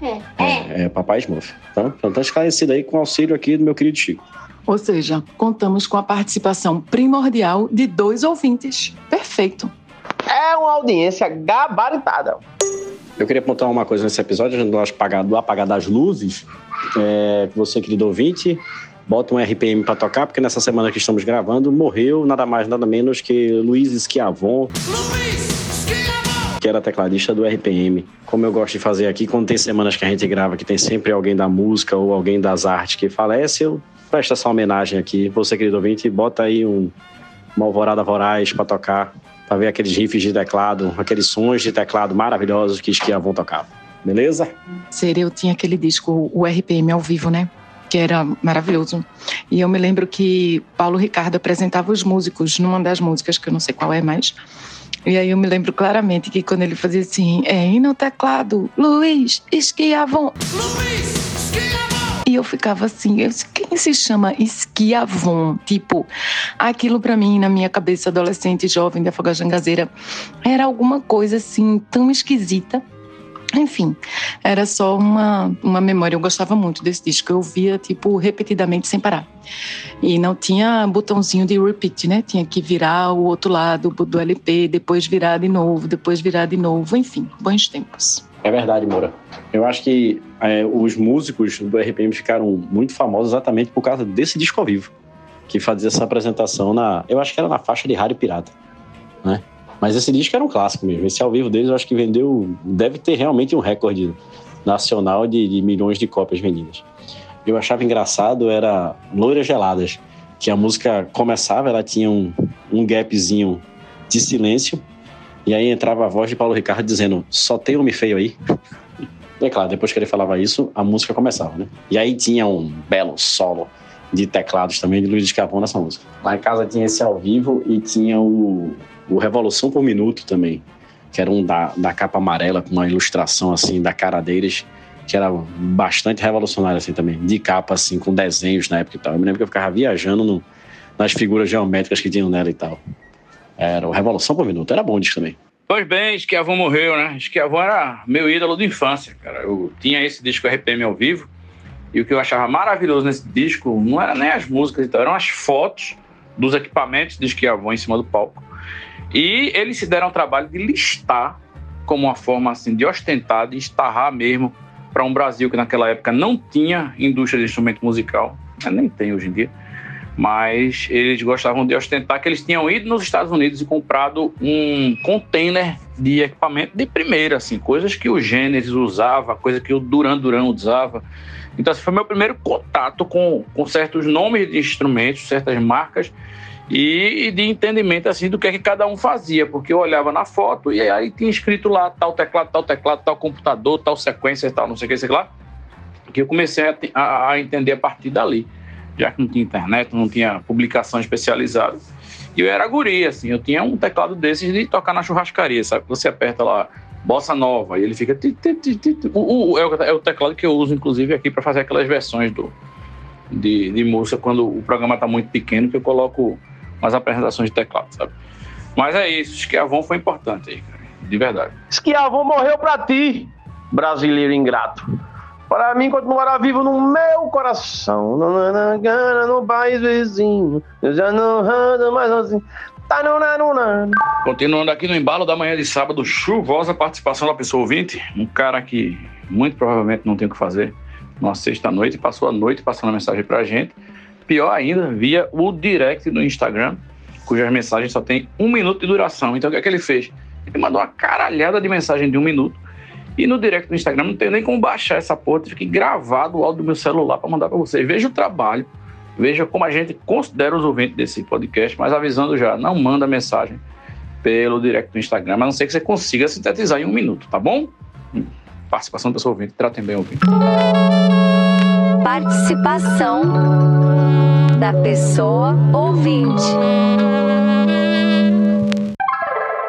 É, é. É Papai Smurf. Então, então tá esclarecido aí com o auxílio aqui do meu querido Chico. Ou seja, contamos com a participação primordial de dois ouvintes. Perfeito. É uma audiência gabaritada. Eu queria pontuar uma coisa nesse episódio, do apagar, do apagar das luzes. É, você, querido ouvinte, bota um RPM para tocar, porque nessa semana que estamos gravando, morreu nada mais, nada menos que Luiz Schiavon. Que era tecladista do RPM. Como eu gosto de fazer aqui, quando tem semanas que a gente grava, que tem sempre alguém da música ou alguém das artes que falece, eu presto essa homenagem aqui. Você, querido ouvinte, bota aí um, uma alvorada voraz para tocar, para ver aqueles riffs de teclado, aqueles sons de teclado maravilhosos que Schiavon tocava. Beleza? Ser eu tinha aquele disco, o RPM ao vivo, né? Que era maravilhoso. E eu me lembro que Paulo Ricardo apresentava os músicos numa das músicas, que eu não sei qual é mais. E aí eu me lembro claramente que quando ele fazia assim, é, e no teclado, Luiz Esquiavon. E eu ficava assim, eu disse, quem se chama Esquiavon? Tipo, aquilo para mim, na minha cabeça adolescente, jovem, de Afogajangazeira, era alguma coisa assim, tão esquisita. Enfim, era só uma, uma memória. Eu gostava muito desse disco. Eu via, tipo, repetidamente, sem parar. E não tinha botãozinho de repeat, né? Tinha que virar o outro lado do LP, depois virar de novo, depois virar de novo. Enfim, bons tempos. É verdade, Moura. Eu acho que é, os músicos do RPM ficaram muito famosos exatamente por causa desse disco ao vivo, que fazia essa apresentação na. Eu acho que era na faixa de Rádio Pirata, né? Mas esse disco era um clássico mesmo. Esse ao vivo deles eu acho que vendeu. Deve ter realmente um recorde nacional de, de milhões de cópias vendidas. Eu achava engraçado era Loiras Geladas, que a música começava, ela tinha um, um gapzinho de silêncio, e aí entrava a voz de Paulo Ricardo dizendo: Só tem homem feio aí. [laughs] E é claro, depois que ele falava isso, a música começava, né? E aí tinha um belo solo de teclados também de Luiz Escavão nessa música. Lá em casa tinha esse ao vivo e tinha o, o Revolução por Minuto também, que era um da, da capa amarela com uma ilustração assim da cara deles, que era bastante revolucionário assim também, de capa assim com desenhos na época e tal. Eu me lembro que eu ficava viajando no, nas figuras geométricas que tinham nela e tal. Era o Revolução por Minuto, era bom disso também. Pois bem, Esquiavon morreu, né? Esquiavon era meu ídolo de infância, cara. Eu tinha esse disco RPM ao vivo e o que eu achava maravilhoso nesse disco não era nem as músicas e tal, eram as fotos dos equipamentos de Esquiavon em cima do palco. E eles se deram o trabalho de listar como uma forma assim de ostentar, de estarrar mesmo para um Brasil que naquela época não tinha indústria de instrumento musical, nem tem hoje em dia mas eles gostavam de ostentar que eles tinham ido nos Estados Unidos e comprado um container de equipamento de primeira, assim, coisas que o Gênesis usava, coisa que o Duran Duran usava. Então, esse foi meu primeiro contato com, com certos nomes de instrumentos, certas marcas e, de entendimento assim do que é que cada um fazia, porque eu olhava na foto e aí tinha escrito lá tal teclado, tal teclado, tal computador, tal sequência, tal não sei o que, sei lá, que eu comecei a, a, entender a partir dali já que não tinha internet, não tinha publicação especializada. E eu era guri, assim, eu tinha um teclado desses de tocar na churrascaria, sabe? Você aperta lá, bossa nova, e ele fica. O, é, o, é o teclado que eu uso, inclusive, aqui para fazer aquelas versões do, de, de quando o programa está muito pequeno, que eu coloco umas apresentações de teclado, sabe? Mas é isso, Esquiavon foi importante aí, cara, de verdade. Esquiavon morreu pra ti, brasileiro ingrato. Para mim continuará vivo no meu coração. No país vizinho, eu já não ando mais assim. Continuando aqui no embalo da manhã de sábado, chuvosa participação da pessoa ouvinte, um cara que muito provavelmente não tem o que fazer numa sexta-noite, passou a noite passando mensagem pra gente. Pior ainda, via o direct do Instagram, cujas mensagens só tem um minuto de duração. Então o que é que ele fez? Ele mandou uma caralhada de mensagem de um minuto e no direct do Instagram não tenho nem como baixar essa porra, tive que gravar do áudio do meu celular para mandar para vocês. Veja o trabalho, veja como a gente considera os ouvintes desse podcast, mas avisando já, não manda mensagem pelo direct do Instagram, a não ser que você consiga sintetizar em um minuto, tá bom? Participação do pessoa ouvinte, tratem bem o ouvinte. Participação da pessoa ouvinte.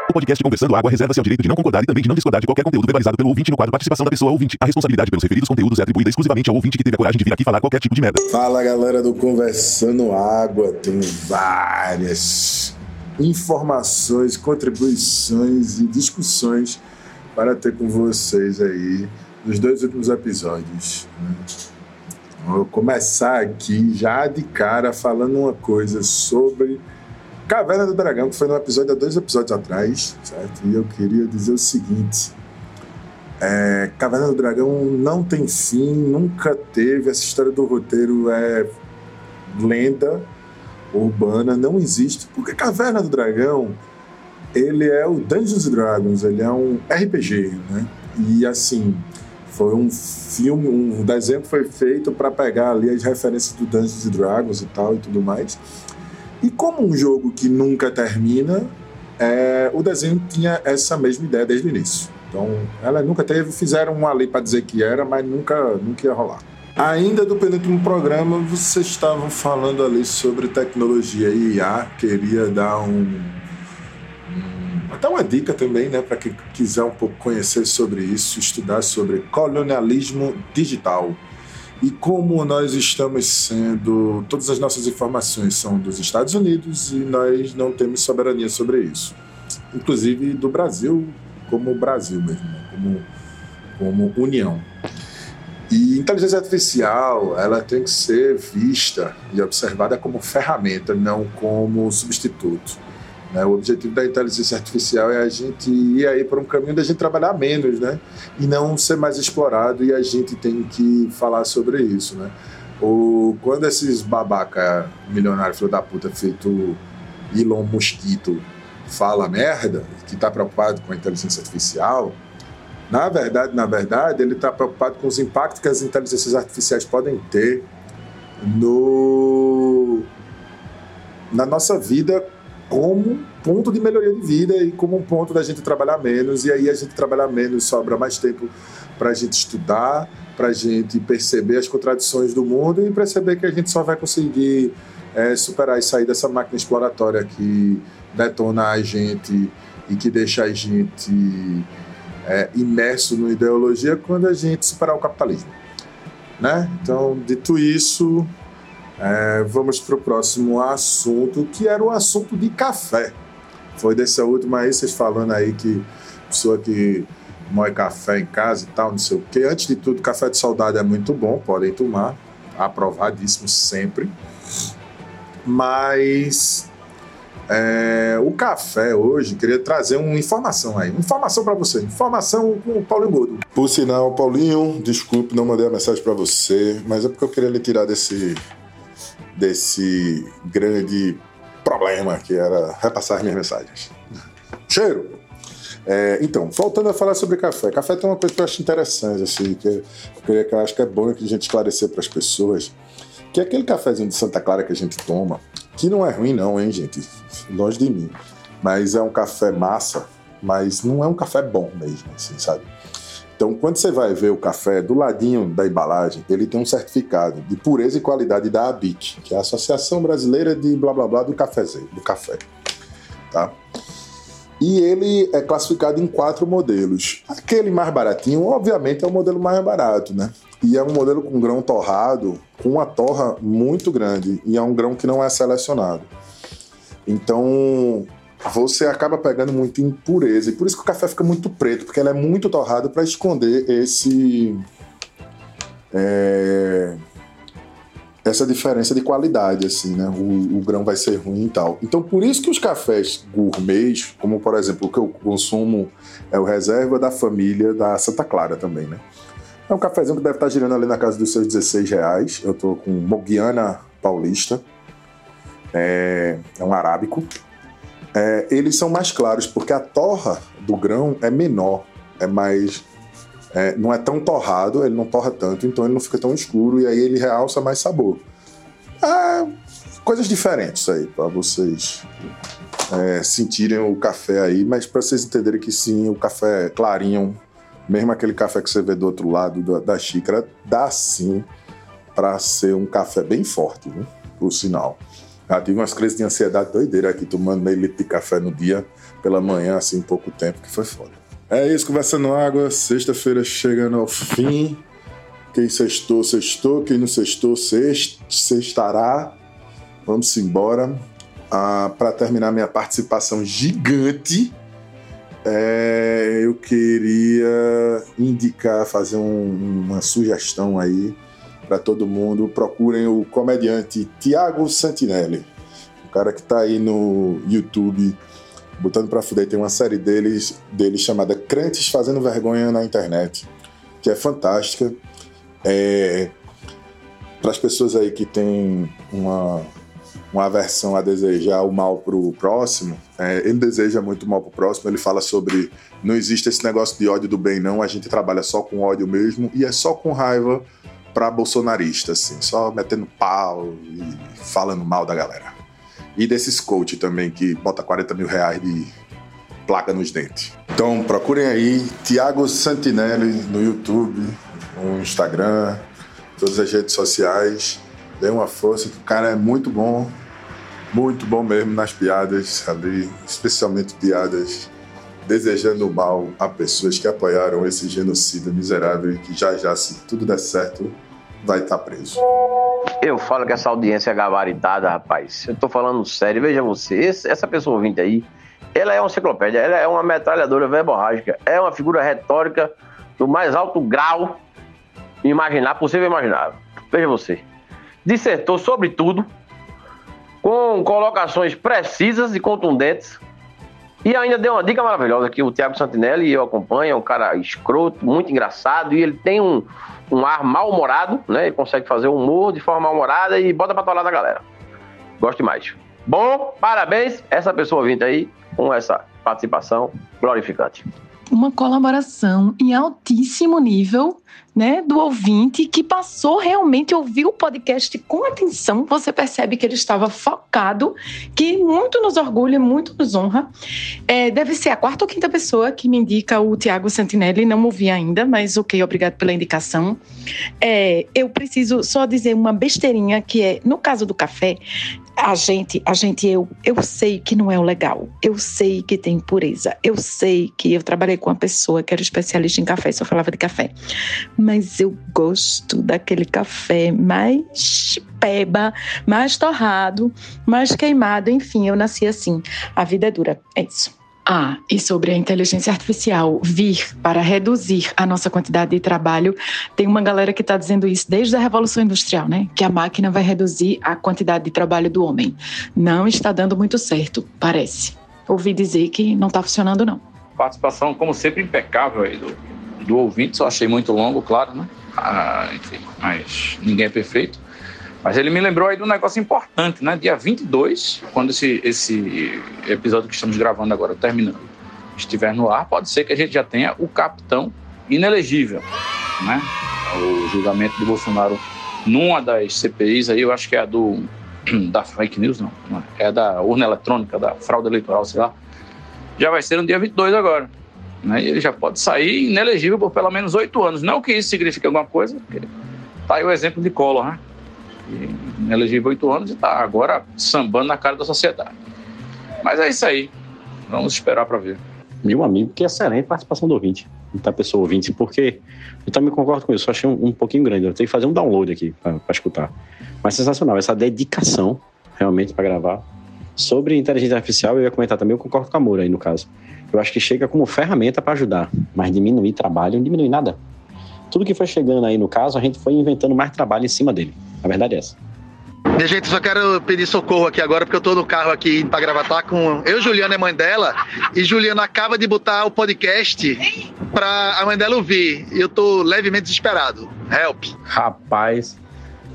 O podcast Conversando Água reserva-se ao direito de não concordar e também de não discordar de qualquer conteúdo verbalizado pelo ouvinte no quadro Participação da Pessoa Ouvinte. A responsabilidade pelos referidos conteúdos é atribuída exclusivamente ao ouvinte que teve a coragem de vir aqui falar qualquer tipo de merda. Fala galera do Conversando Água, tem várias informações, contribuições e discussões para ter com vocês aí nos dois últimos episódios. Né? Vou começar aqui já de cara falando uma coisa sobre Caverna do Dragão, que foi no episódio há dois episódios atrás, certo? E eu queria dizer o seguinte: É, Caverna do Dragão não tem fim, nunca teve. Essa história do roteiro é lenda urbana, não existe. Porque Caverna do Dragão, ele é o Dungeons Dragons, ele é um RPG, né? E assim, foi um filme, um desenho que foi feito para pegar ali as referências do Dungeons and Dragons e tal e tudo mais. E como um jogo que nunca termina, é, o desenho tinha essa mesma ideia desde o início. Então, ela nunca teve, fizeram um ali para dizer que era, mas nunca, nunca ia rolar. Ainda do penúltimo programa, vocês estavam falando ali sobre tecnologia e IA. Queria dar um, até uma dica também, né, para quem quiser um pouco conhecer sobre isso, estudar sobre colonialismo digital e como nós estamos sendo, todas as nossas informações são dos Estados Unidos e nós não temos soberania sobre isso, inclusive do Brasil como Brasil mesmo, né? como, como união. E inteligência artificial, ela tem que ser vista e observada como ferramenta, não como substituto. Né? O objetivo da inteligência artificial é a gente ir aí para um caminho da gente trabalhar menos, né? E não ser mais explorado e a gente tem que falar sobre isso, né? O, quando esses babaca milionário filho da puta feito Elon Mosquito fala merda, que está preocupado com a inteligência artificial, na verdade, na verdade, ele está preocupado com os impactos que as inteligências artificiais podem ter no na nossa vida como ponto de melhoria de vida e como um ponto da gente trabalhar menos e aí a gente trabalhar menos sobra mais tempo para a gente estudar, para a gente perceber as contradições do mundo e perceber que a gente só vai conseguir é, superar e sair dessa máquina exploratória que detona a gente e que deixa a gente é, imerso na ideologia quando a gente superar o capitalismo. Né? Então, dito isso, é, vamos para o próximo assunto, que era o assunto de café. Foi dessa última aí, vocês falando aí que pessoa que moe café em casa e tal, não sei o quê. Antes de tudo, café de saudade é muito bom, podem tomar, aprovadíssimo sempre. Mas é, o café hoje, queria trazer uma informação aí. Informação para você. Informação com o Paulinho Gordo. Por sinal, Paulinho, desculpe, não mandei a mensagem para você, mas é porque eu queria lhe tirar desse, desse grande problema que era repassar minhas mensagens. Cheiro! É, então, voltando a falar sobre café. Café tem uma coisa que eu acho interessante, assim, que, eu, que eu acho que é bom que a gente esclarecer para as pessoas, que é aquele cafezinho de Santa Clara que a gente toma, que não é ruim não, hein, gente? Longe de mim. Mas é um café massa, mas não é um café bom mesmo, assim, sabe? Então, quando você vai ver o café do ladinho da embalagem, ele tem um certificado de pureza e qualidade da ABIC, que é a Associação Brasileira de blá blá blá do cafezinho, do café, tá? E ele é classificado em quatro modelos. Aquele mais baratinho, obviamente, é o modelo mais barato, né? E é um modelo com grão torrado, com uma torra muito grande, e é um grão que não é selecionado. Então, você acaba pegando muita impureza. E por isso que o café fica muito preto, porque ele é muito torrado para esconder esse. É, essa diferença de qualidade, assim, né? O, o, grão vai ser ruim e tal. Então, por isso que os cafés gourmets, como por exemplo o que eu consumo é o reserva da família da Santa Clara também, né? É um cafezinho que deve estar girando ali na casa dos seus 16 reais. Eu tô com Mogiana Paulista. É, é um arábico. É, eles são mais claros, porque a torra do grão é menor, é mais. É, não é tão torrado, ele não torra tanto, então ele não fica tão escuro e aí ele realça mais sabor. É, coisas diferentes aí para vocês é, sentirem o café aí, mas para vocês entenderem que sim, o café é clarinho mesmo aquele café que você vê do outro lado da, xícara, dá sim para ser um café bem forte, viu? por sinal. Já tive umas crises de ansiedade doideira aqui, tomando meio litro de café no dia, pela manhã, assim, pouco tempo, que foi foda. É isso, conversando água, sexta-feira chegando ao fim. Quem sextou, sextou. Quem não sextou, sextará. Vamos embora. Ah, para terminar minha participação gigante é, eu queria indicar, fazer um, uma sugestão aí para todo mundo. Procurem o comediante Tiago Santinelli, o cara que está aí no YouTube Botando pra fuder, tem uma série deles, deles chamada Crentes Fazendo Vergonha na Internet, que é fantástica. É, para as pessoas aí que têm uma, uma aversão a desejar o mal pro próximo, é, ele deseja muito mal pro próximo, ele fala sobre não existe esse negócio de ódio do bem não, a gente trabalha só com ódio mesmo e é só com raiva para bolsonarista, assim, só metendo pau e falando mal da galera. E desses coach também que bota 40 mil reais de placa nos dentes. Então procurem aí Tiago Santinelli no YouTube, no Instagram, todas as redes sociais. Dê uma força, que o cara é muito bom, muito bom mesmo nas piadas ali, especialmente piadas desejando mal a pessoas que apoiaram esse genocídio miserável e que já já, se tudo der certo, vai estar preso. Eu falo que essa audiência é gabaritada, rapaz. Eu tô falando sério. Veja você, esse- essa pessoa ouvinte aí, ela é uma enciclopédia, ela é uma metralhadora verborrágica, é uma figura retórica do mais alto grau imaginar, possível imaginável. Veja você. Dissertou sobre tudo, com colocações precisas e contundentes, e ainda deu uma dica maravilhosa que o Thiago Santinelli, eu acompanho, é um cara escroto, muito engraçado, e ele tem um, um ar mal-humorado, né? Ele consegue fazer humor de forma mal-humorada e bota pra tolar da galera. Gosto demais. Bom, parabéns essa pessoa vindo aí com essa participação glorificante. uma colaboração em altíssimo nível, né, do ouvinte que passou realmente a ouvir o podcast com atenção. Você percebe que ele estava focado, que muito nos orgulha, muito nos honra. É, deve ser a quarta ou quinta pessoa que me indica o Tiago Santinelli, não ouvi ainda, mas ok, obrigado pela indicação. É, eu preciso só dizer uma besteirinha que é, no caso do café, a gente, a gente, eu, eu sei que não é o legal. Eu sei que tem impureza. Eu sei que eu trabalhei com uma pessoa que era especialista em café, só falava de café. Mas eu gosto daquele café mais peba, mais torrado, mais queimado. Enfim, eu nasci assim. A vida é dura. É isso. Ah, e sobre a inteligência artificial vir para reduzir a nossa quantidade de trabalho, tem uma galera que está dizendo isso desde a Revolução Industrial, né? Que a máquina vai reduzir a quantidade de trabalho do homem. Não está dando muito certo, parece. Ouvi dizer que não está funcionando, não. Participação, como sempre, impecável aí do, do ouvinte. Só achei muito longo, claro, né? Ah, enfim, mas ninguém é perfeito. Mas ele me lembrou aí de um negócio importante, né? Dia 22, quando esse, esse episódio que estamos gravando agora, terminando, estiver no ar, pode ser que a gente já tenha o capitão inelegível, né? O julgamento de Bolsonaro numa das CPIs aí, eu acho que é a do [clears throat] da fake news, não, é a da urna eletrônica, da fraude eleitoral, sei lá, já vai ser no dia 22 agora. Né? E ele já pode sair inelegível por pelo menos oito anos. Não que isso signifique alguma coisa, porque tá aí o exemplo de Collor, né? Que Inelegível oito anos e tá agora sambando na cara da sociedade. Mas é isso aí. Vamos esperar para ver. Meu amigo, que excelente participação do ouvinte, da pessoa ouvinte, porque eu também concordo com isso, achei um, um pouquinho grande. Eu tenho que fazer um download aqui para escutar. Mas sensacional, essa dedicação realmente para gravar. Sobre inteligência artificial, eu ia comentar também, eu concordo com a Moura aí no caso. Eu acho que chega como ferramenta para ajudar, mas diminuir trabalho não diminui nada. Tudo que foi chegando aí no caso, a gente foi inventando mais trabalho em cima dele. A verdade é essa. Minha gente, só quero pedir socorro aqui agora, porque eu tô no carro aqui indo pra Gravatar com. Eu, Juliana, é mãe dela, e Juliana acaba de botar o podcast pra a mãe dela ouvir. E eu tô levemente desesperado. Help. Rapaz,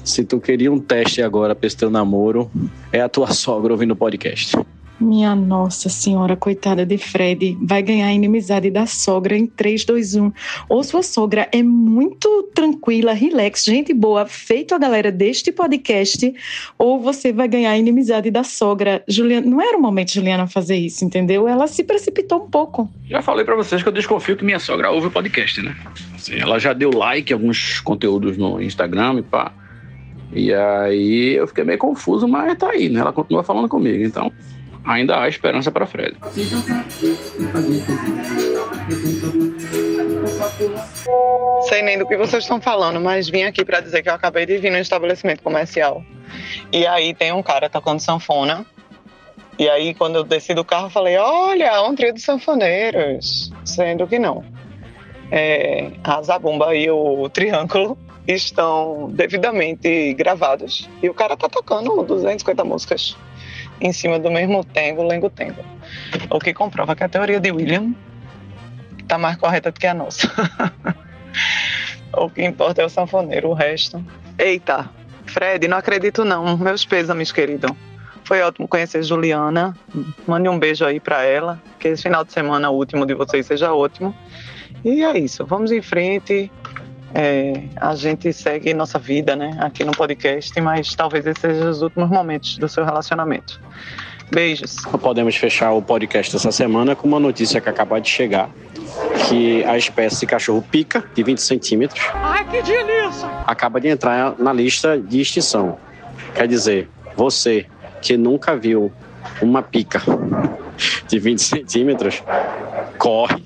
se tu queria um teste agora pra esse teu namoro, é a tua sogra ouvindo o podcast. Minha Nossa Senhora, coitada de Fred, vai ganhar a inimizade da sogra em 3, 2, 1. Ou sua sogra é muito tranquila, relax, gente boa, feito a galera deste podcast, ou você vai ganhar a inimizade da sogra. Juliana, não era o momento de Juliana fazer isso, entendeu? Ela se precipitou um pouco. Já falei para vocês que eu desconfio que minha sogra ouve o podcast, né? Assim, ela já deu like alguns conteúdos no Instagram e pá. E aí eu fiquei meio confuso, mas tá aí, né? Ela continua falando comigo, então ainda há esperança para Fred. Sei nem do que vocês estão falando, mas vim aqui para dizer que eu acabei de vir no estabelecimento comercial. E aí tem um cara tocando sanfona. E aí, quando eu desci do carro, falei: Olha, um trio de sanfoneiros. Sendo que não. É, a zabumba e o triângulo estão devidamente gravados. E o cara tá tocando 250 músicas. Em cima do mesmo tengo, lengo-tengo. O que comprova que a teoria de William está mais correta do que a nossa. [laughs] o que importa é o sanfoneiro, o resto. Eita, Fred, não acredito não. Meus pêsames, querido. Foi ótimo conhecer Juliana. Mande um beijo aí para ela. Que esse final de semana último de vocês seja ótimo. E é isso. Vamos em frente. É, a gente segue nossa vida, né? Aqui no podcast, mas talvez esses sejam os últimos momentos do seu relacionamento. Beijos. Podemos fechar o podcast essa semana com uma notícia que acabou de chegar, que a espécie de cachorro pica, de 20 centímetros, Ai, que delícia! acaba de entrar na lista de extinção. Quer dizer, você que nunca viu uma pica de 20 centímetros, corre,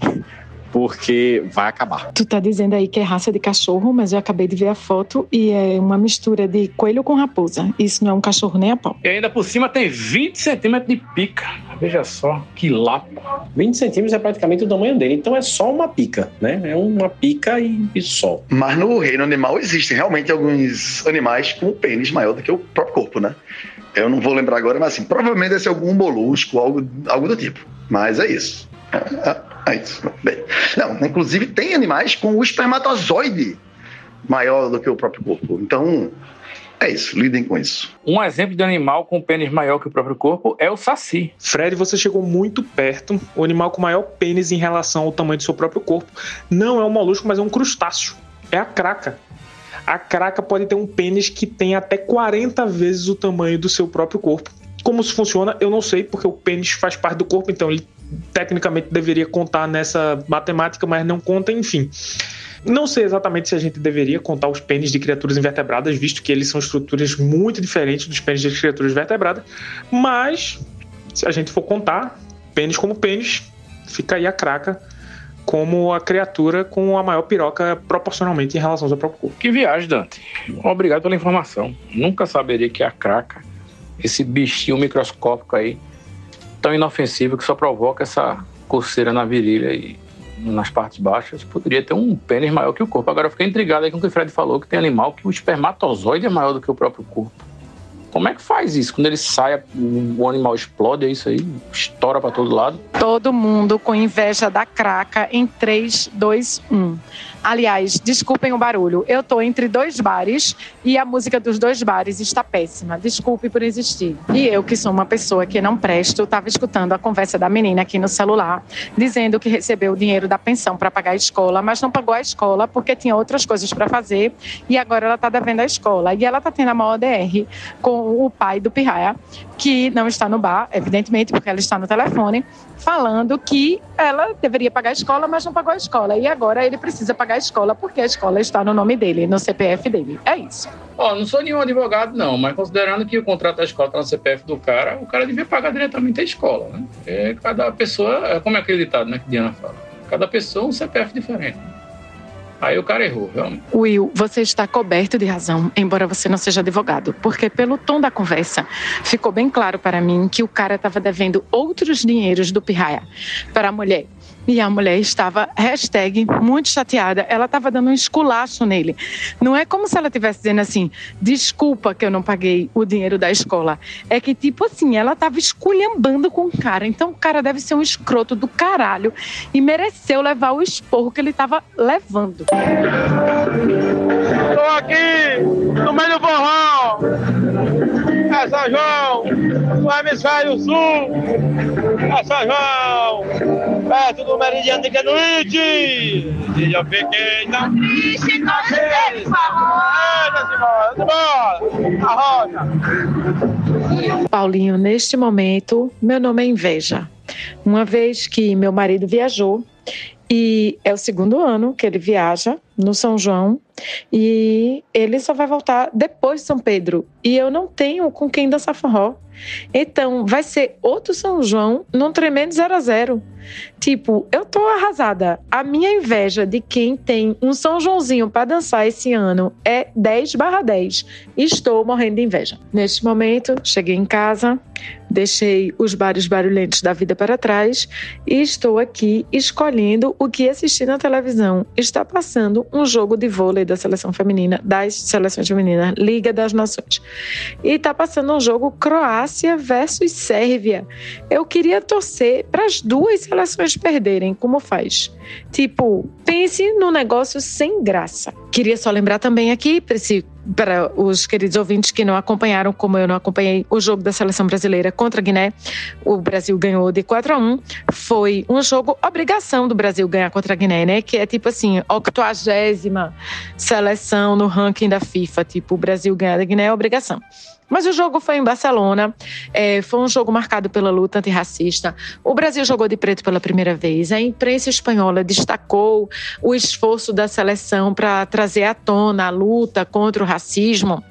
porque vai acabar. Tu tá dizendo aí que é raça de cachorro, mas eu acabei de ver a foto e é uma mistura de coelho com raposa. Isso não é um cachorro nem a pau. E ainda por cima tem 20 centímetros de pica. Veja só, que lapo. 20 centímetros é praticamente o tamanho dele, então é só uma pica, né? É uma pica e, e só. Mas no reino animal existem realmente alguns animais com pênis maior do que o próprio corpo, né? Eu não vou lembrar agora, mas assim, provavelmente deve ser algum molusco, algo, algo do tipo. Mas é isso. É, é- isso. Bem, não, inclusive tem animais com o espermatozoide maior do que o próprio corpo. Então, é isso, lidem com isso. Um exemplo de animal com pênis maior que o próprio corpo é o saci. Fred, você chegou muito perto. O animal com maior pênis em relação ao tamanho do seu próprio corpo não é um molusco, mas é um crustáceo. É a craca. A craca pode ter um pênis que tem até 40 vezes o tamanho do seu próprio corpo. Como isso funciona, eu não sei, porque o pênis faz parte do corpo, então ele tecnicamente deveria contar nessa matemática, mas não conta, enfim. Não sei exatamente se a gente deveria contar os pênis de criaturas invertebradas, visto que eles são estruturas muito diferentes dos pênis de criaturas vertebradas, mas se a gente for contar, pênis como pênis, fica aí a craca como a criatura com a maior piroca proporcionalmente em relação ao seu próprio corpo. Que viagem, Dante. Obrigado pela informação. Nunca saberia que a craca, esse bichinho microscópico aí, tão inofensivo que só provoca essa coceira na virilha e nas partes baixas, poderia ter um pênis maior que o corpo. Agora eu fiquei intrigado aí com o que o Fred falou, que tem animal que o espermatozoide é maior do que o próprio corpo. Como é que faz isso? Quando ele sai, o animal explode, é isso aí? Estoura pra todo lado? Todo mundo com inveja da craca em 3, 2, 1. Aliás, desculpem o barulho. Eu tô entre dois bares e a música dos dois bares está péssima. Desculpe por existir. E eu, que sou uma pessoa que não presto, estava escutando a conversa da menina aqui no celular, dizendo que recebeu o dinheiro da pensão para pagar a escola, mas não pagou a escola porque tinha outras coisas para fazer e agora ela está devendo a escola. E ela está tendo a maior DR com o pai do Pirraia, que não está no bar, evidentemente, porque ela está no telefone, falando que ela deveria pagar a escola, mas não pagou a escola. E agora ele precisa pagar a escola porque a escola está no nome dele, no CPF dele. É isso. Ó, não sou nenhum advogado, não, mas considerando que o contrato da escola está no CPF do cara, o cara devia pagar diretamente a escola, né? É, cada pessoa, é como é aquele ditado, né, que Diana fala. Cada pessoa um CPF diferente. Aí o cara errou, realmente. Will, você está coberto de razão, embora você não seja advogado, porque pelo tom da conversa ficou bem claro para mim que o cara estava devendo outros dinheiros do Pirraia para a mulher. E a mulher estava, hashtag, muito chateada. Ela estava dando um esculacho nele. Não é como se ela estivesse dizendo assim, desculpa que eu não paguei o dinheiro da escola. É que, tipo assim, ela estava esculhambando com o cara. Então o cara deve ser um escroto do caralho e mereceu levar o esporro que ele estava levando. Tô aqui no meio do forró. É São João, no hemisfério sul. É São João, perto do meridiano de Greenwich. E eu fiquei na triste Embora, a roda. Paulinho, neste momento, meu nome é Inveja. Uma vez que meu marido viajou, e é o segundo ano que ele viaja no São João, e ele só vai voltar depois de São Pedro. E eu não tenho com quem dançar forró. Então, vai ser outro São João num tremendo 0 a 0 Tipo, eu tô arrasada. A minha inveja de quem tem um São Joãozinho para dançar esse ano é 10 barra 10. Estou morrendo de inveja. Neste momento, cheguei em casa, deixei os bares barulhentos da vida para trás e estou aqui escolhendo o que assistir na televisão. Está passando um jogo de vôlei da seleção feminina, das seleções femininas, Liga das Nações. E tá passando um jogo Croácia versus Sérvia. Eu queria torcer para as duas seleções perderem, como faz? Tipo, pense no negócio sem graça. Queria só lembrar também aqui, esse para os queridos ouvintes que não acompanharam, como eu não acompanhei o jogo da seleção brasileira contra a Guiné, o Brasil ganhou de 4 a 1. Foi um jogo obrigação do Brasil ganhar contra a Guiné, né? Que é tipo assim, 80 seleção no ranking da FIFA, tipo, o Brasil ganhar da Guiné é obrigação. Mas o jogo foi em Barcelona, é, foi um jogo marcado pela luta antirracista. O Brasil jogou de preto pela primeira vez. A imprensa espanhola destacou o esforço da seleção para trazer à tona a luta contra o racismo.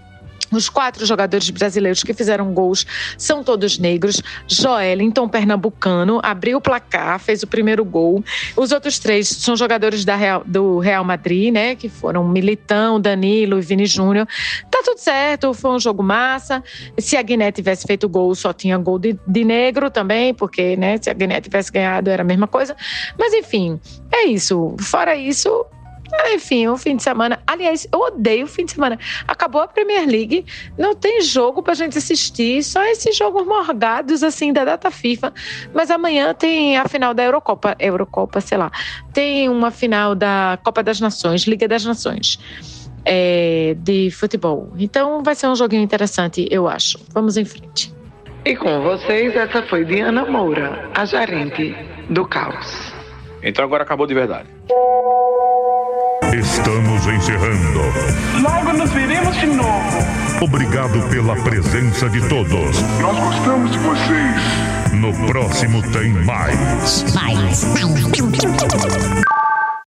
Os quatro jogadores brasileiros que fizeram gols são todos negros. Joelinton, pernambucano, abriu o placar, fez o primeiro gol. Os outros três são jogadores Real, do Real Madrid, né? Que foram Militão, Danilo e Vini Júnior. Tá tudo certo, foi um jogo massa. Se a Guiné tivesse feito gol, só tinha gol de, de negro também, porque, né? Se a Guiné tivesse ganhado, era a mesma coisa. Mas enfim, é isso. Fora isso, enfim, o fim de semana. Aliás, eu odeio o fim de semana. Acabou a Premier League, não tem jogo pra gente assistir, só esses jogos morgados, assim, da data FIFA. Mas amanhã tem a final da Eurocopa. Eurocopa, sei lá. Tem uma final da Copa das Nações, Liga das Nações. É, de futebol. Então vai ser um joguinho interessante, eu acho. Vamos em frente. E com vocês, essa foi Diana Moura, a gerente do Caos. Então agora acabou de verdade. Estamos encerrando. Logo nos veremos de novo. Obrigado pela presença de todos. Nós gostamos de vocês. No próximo tem mais.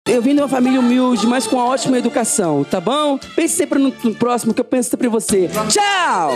Eu vim de uma família humilde, mas com uma ótima educação, tá bom? Pense sempre no próximo, que eu penso sempre em você. Tchau!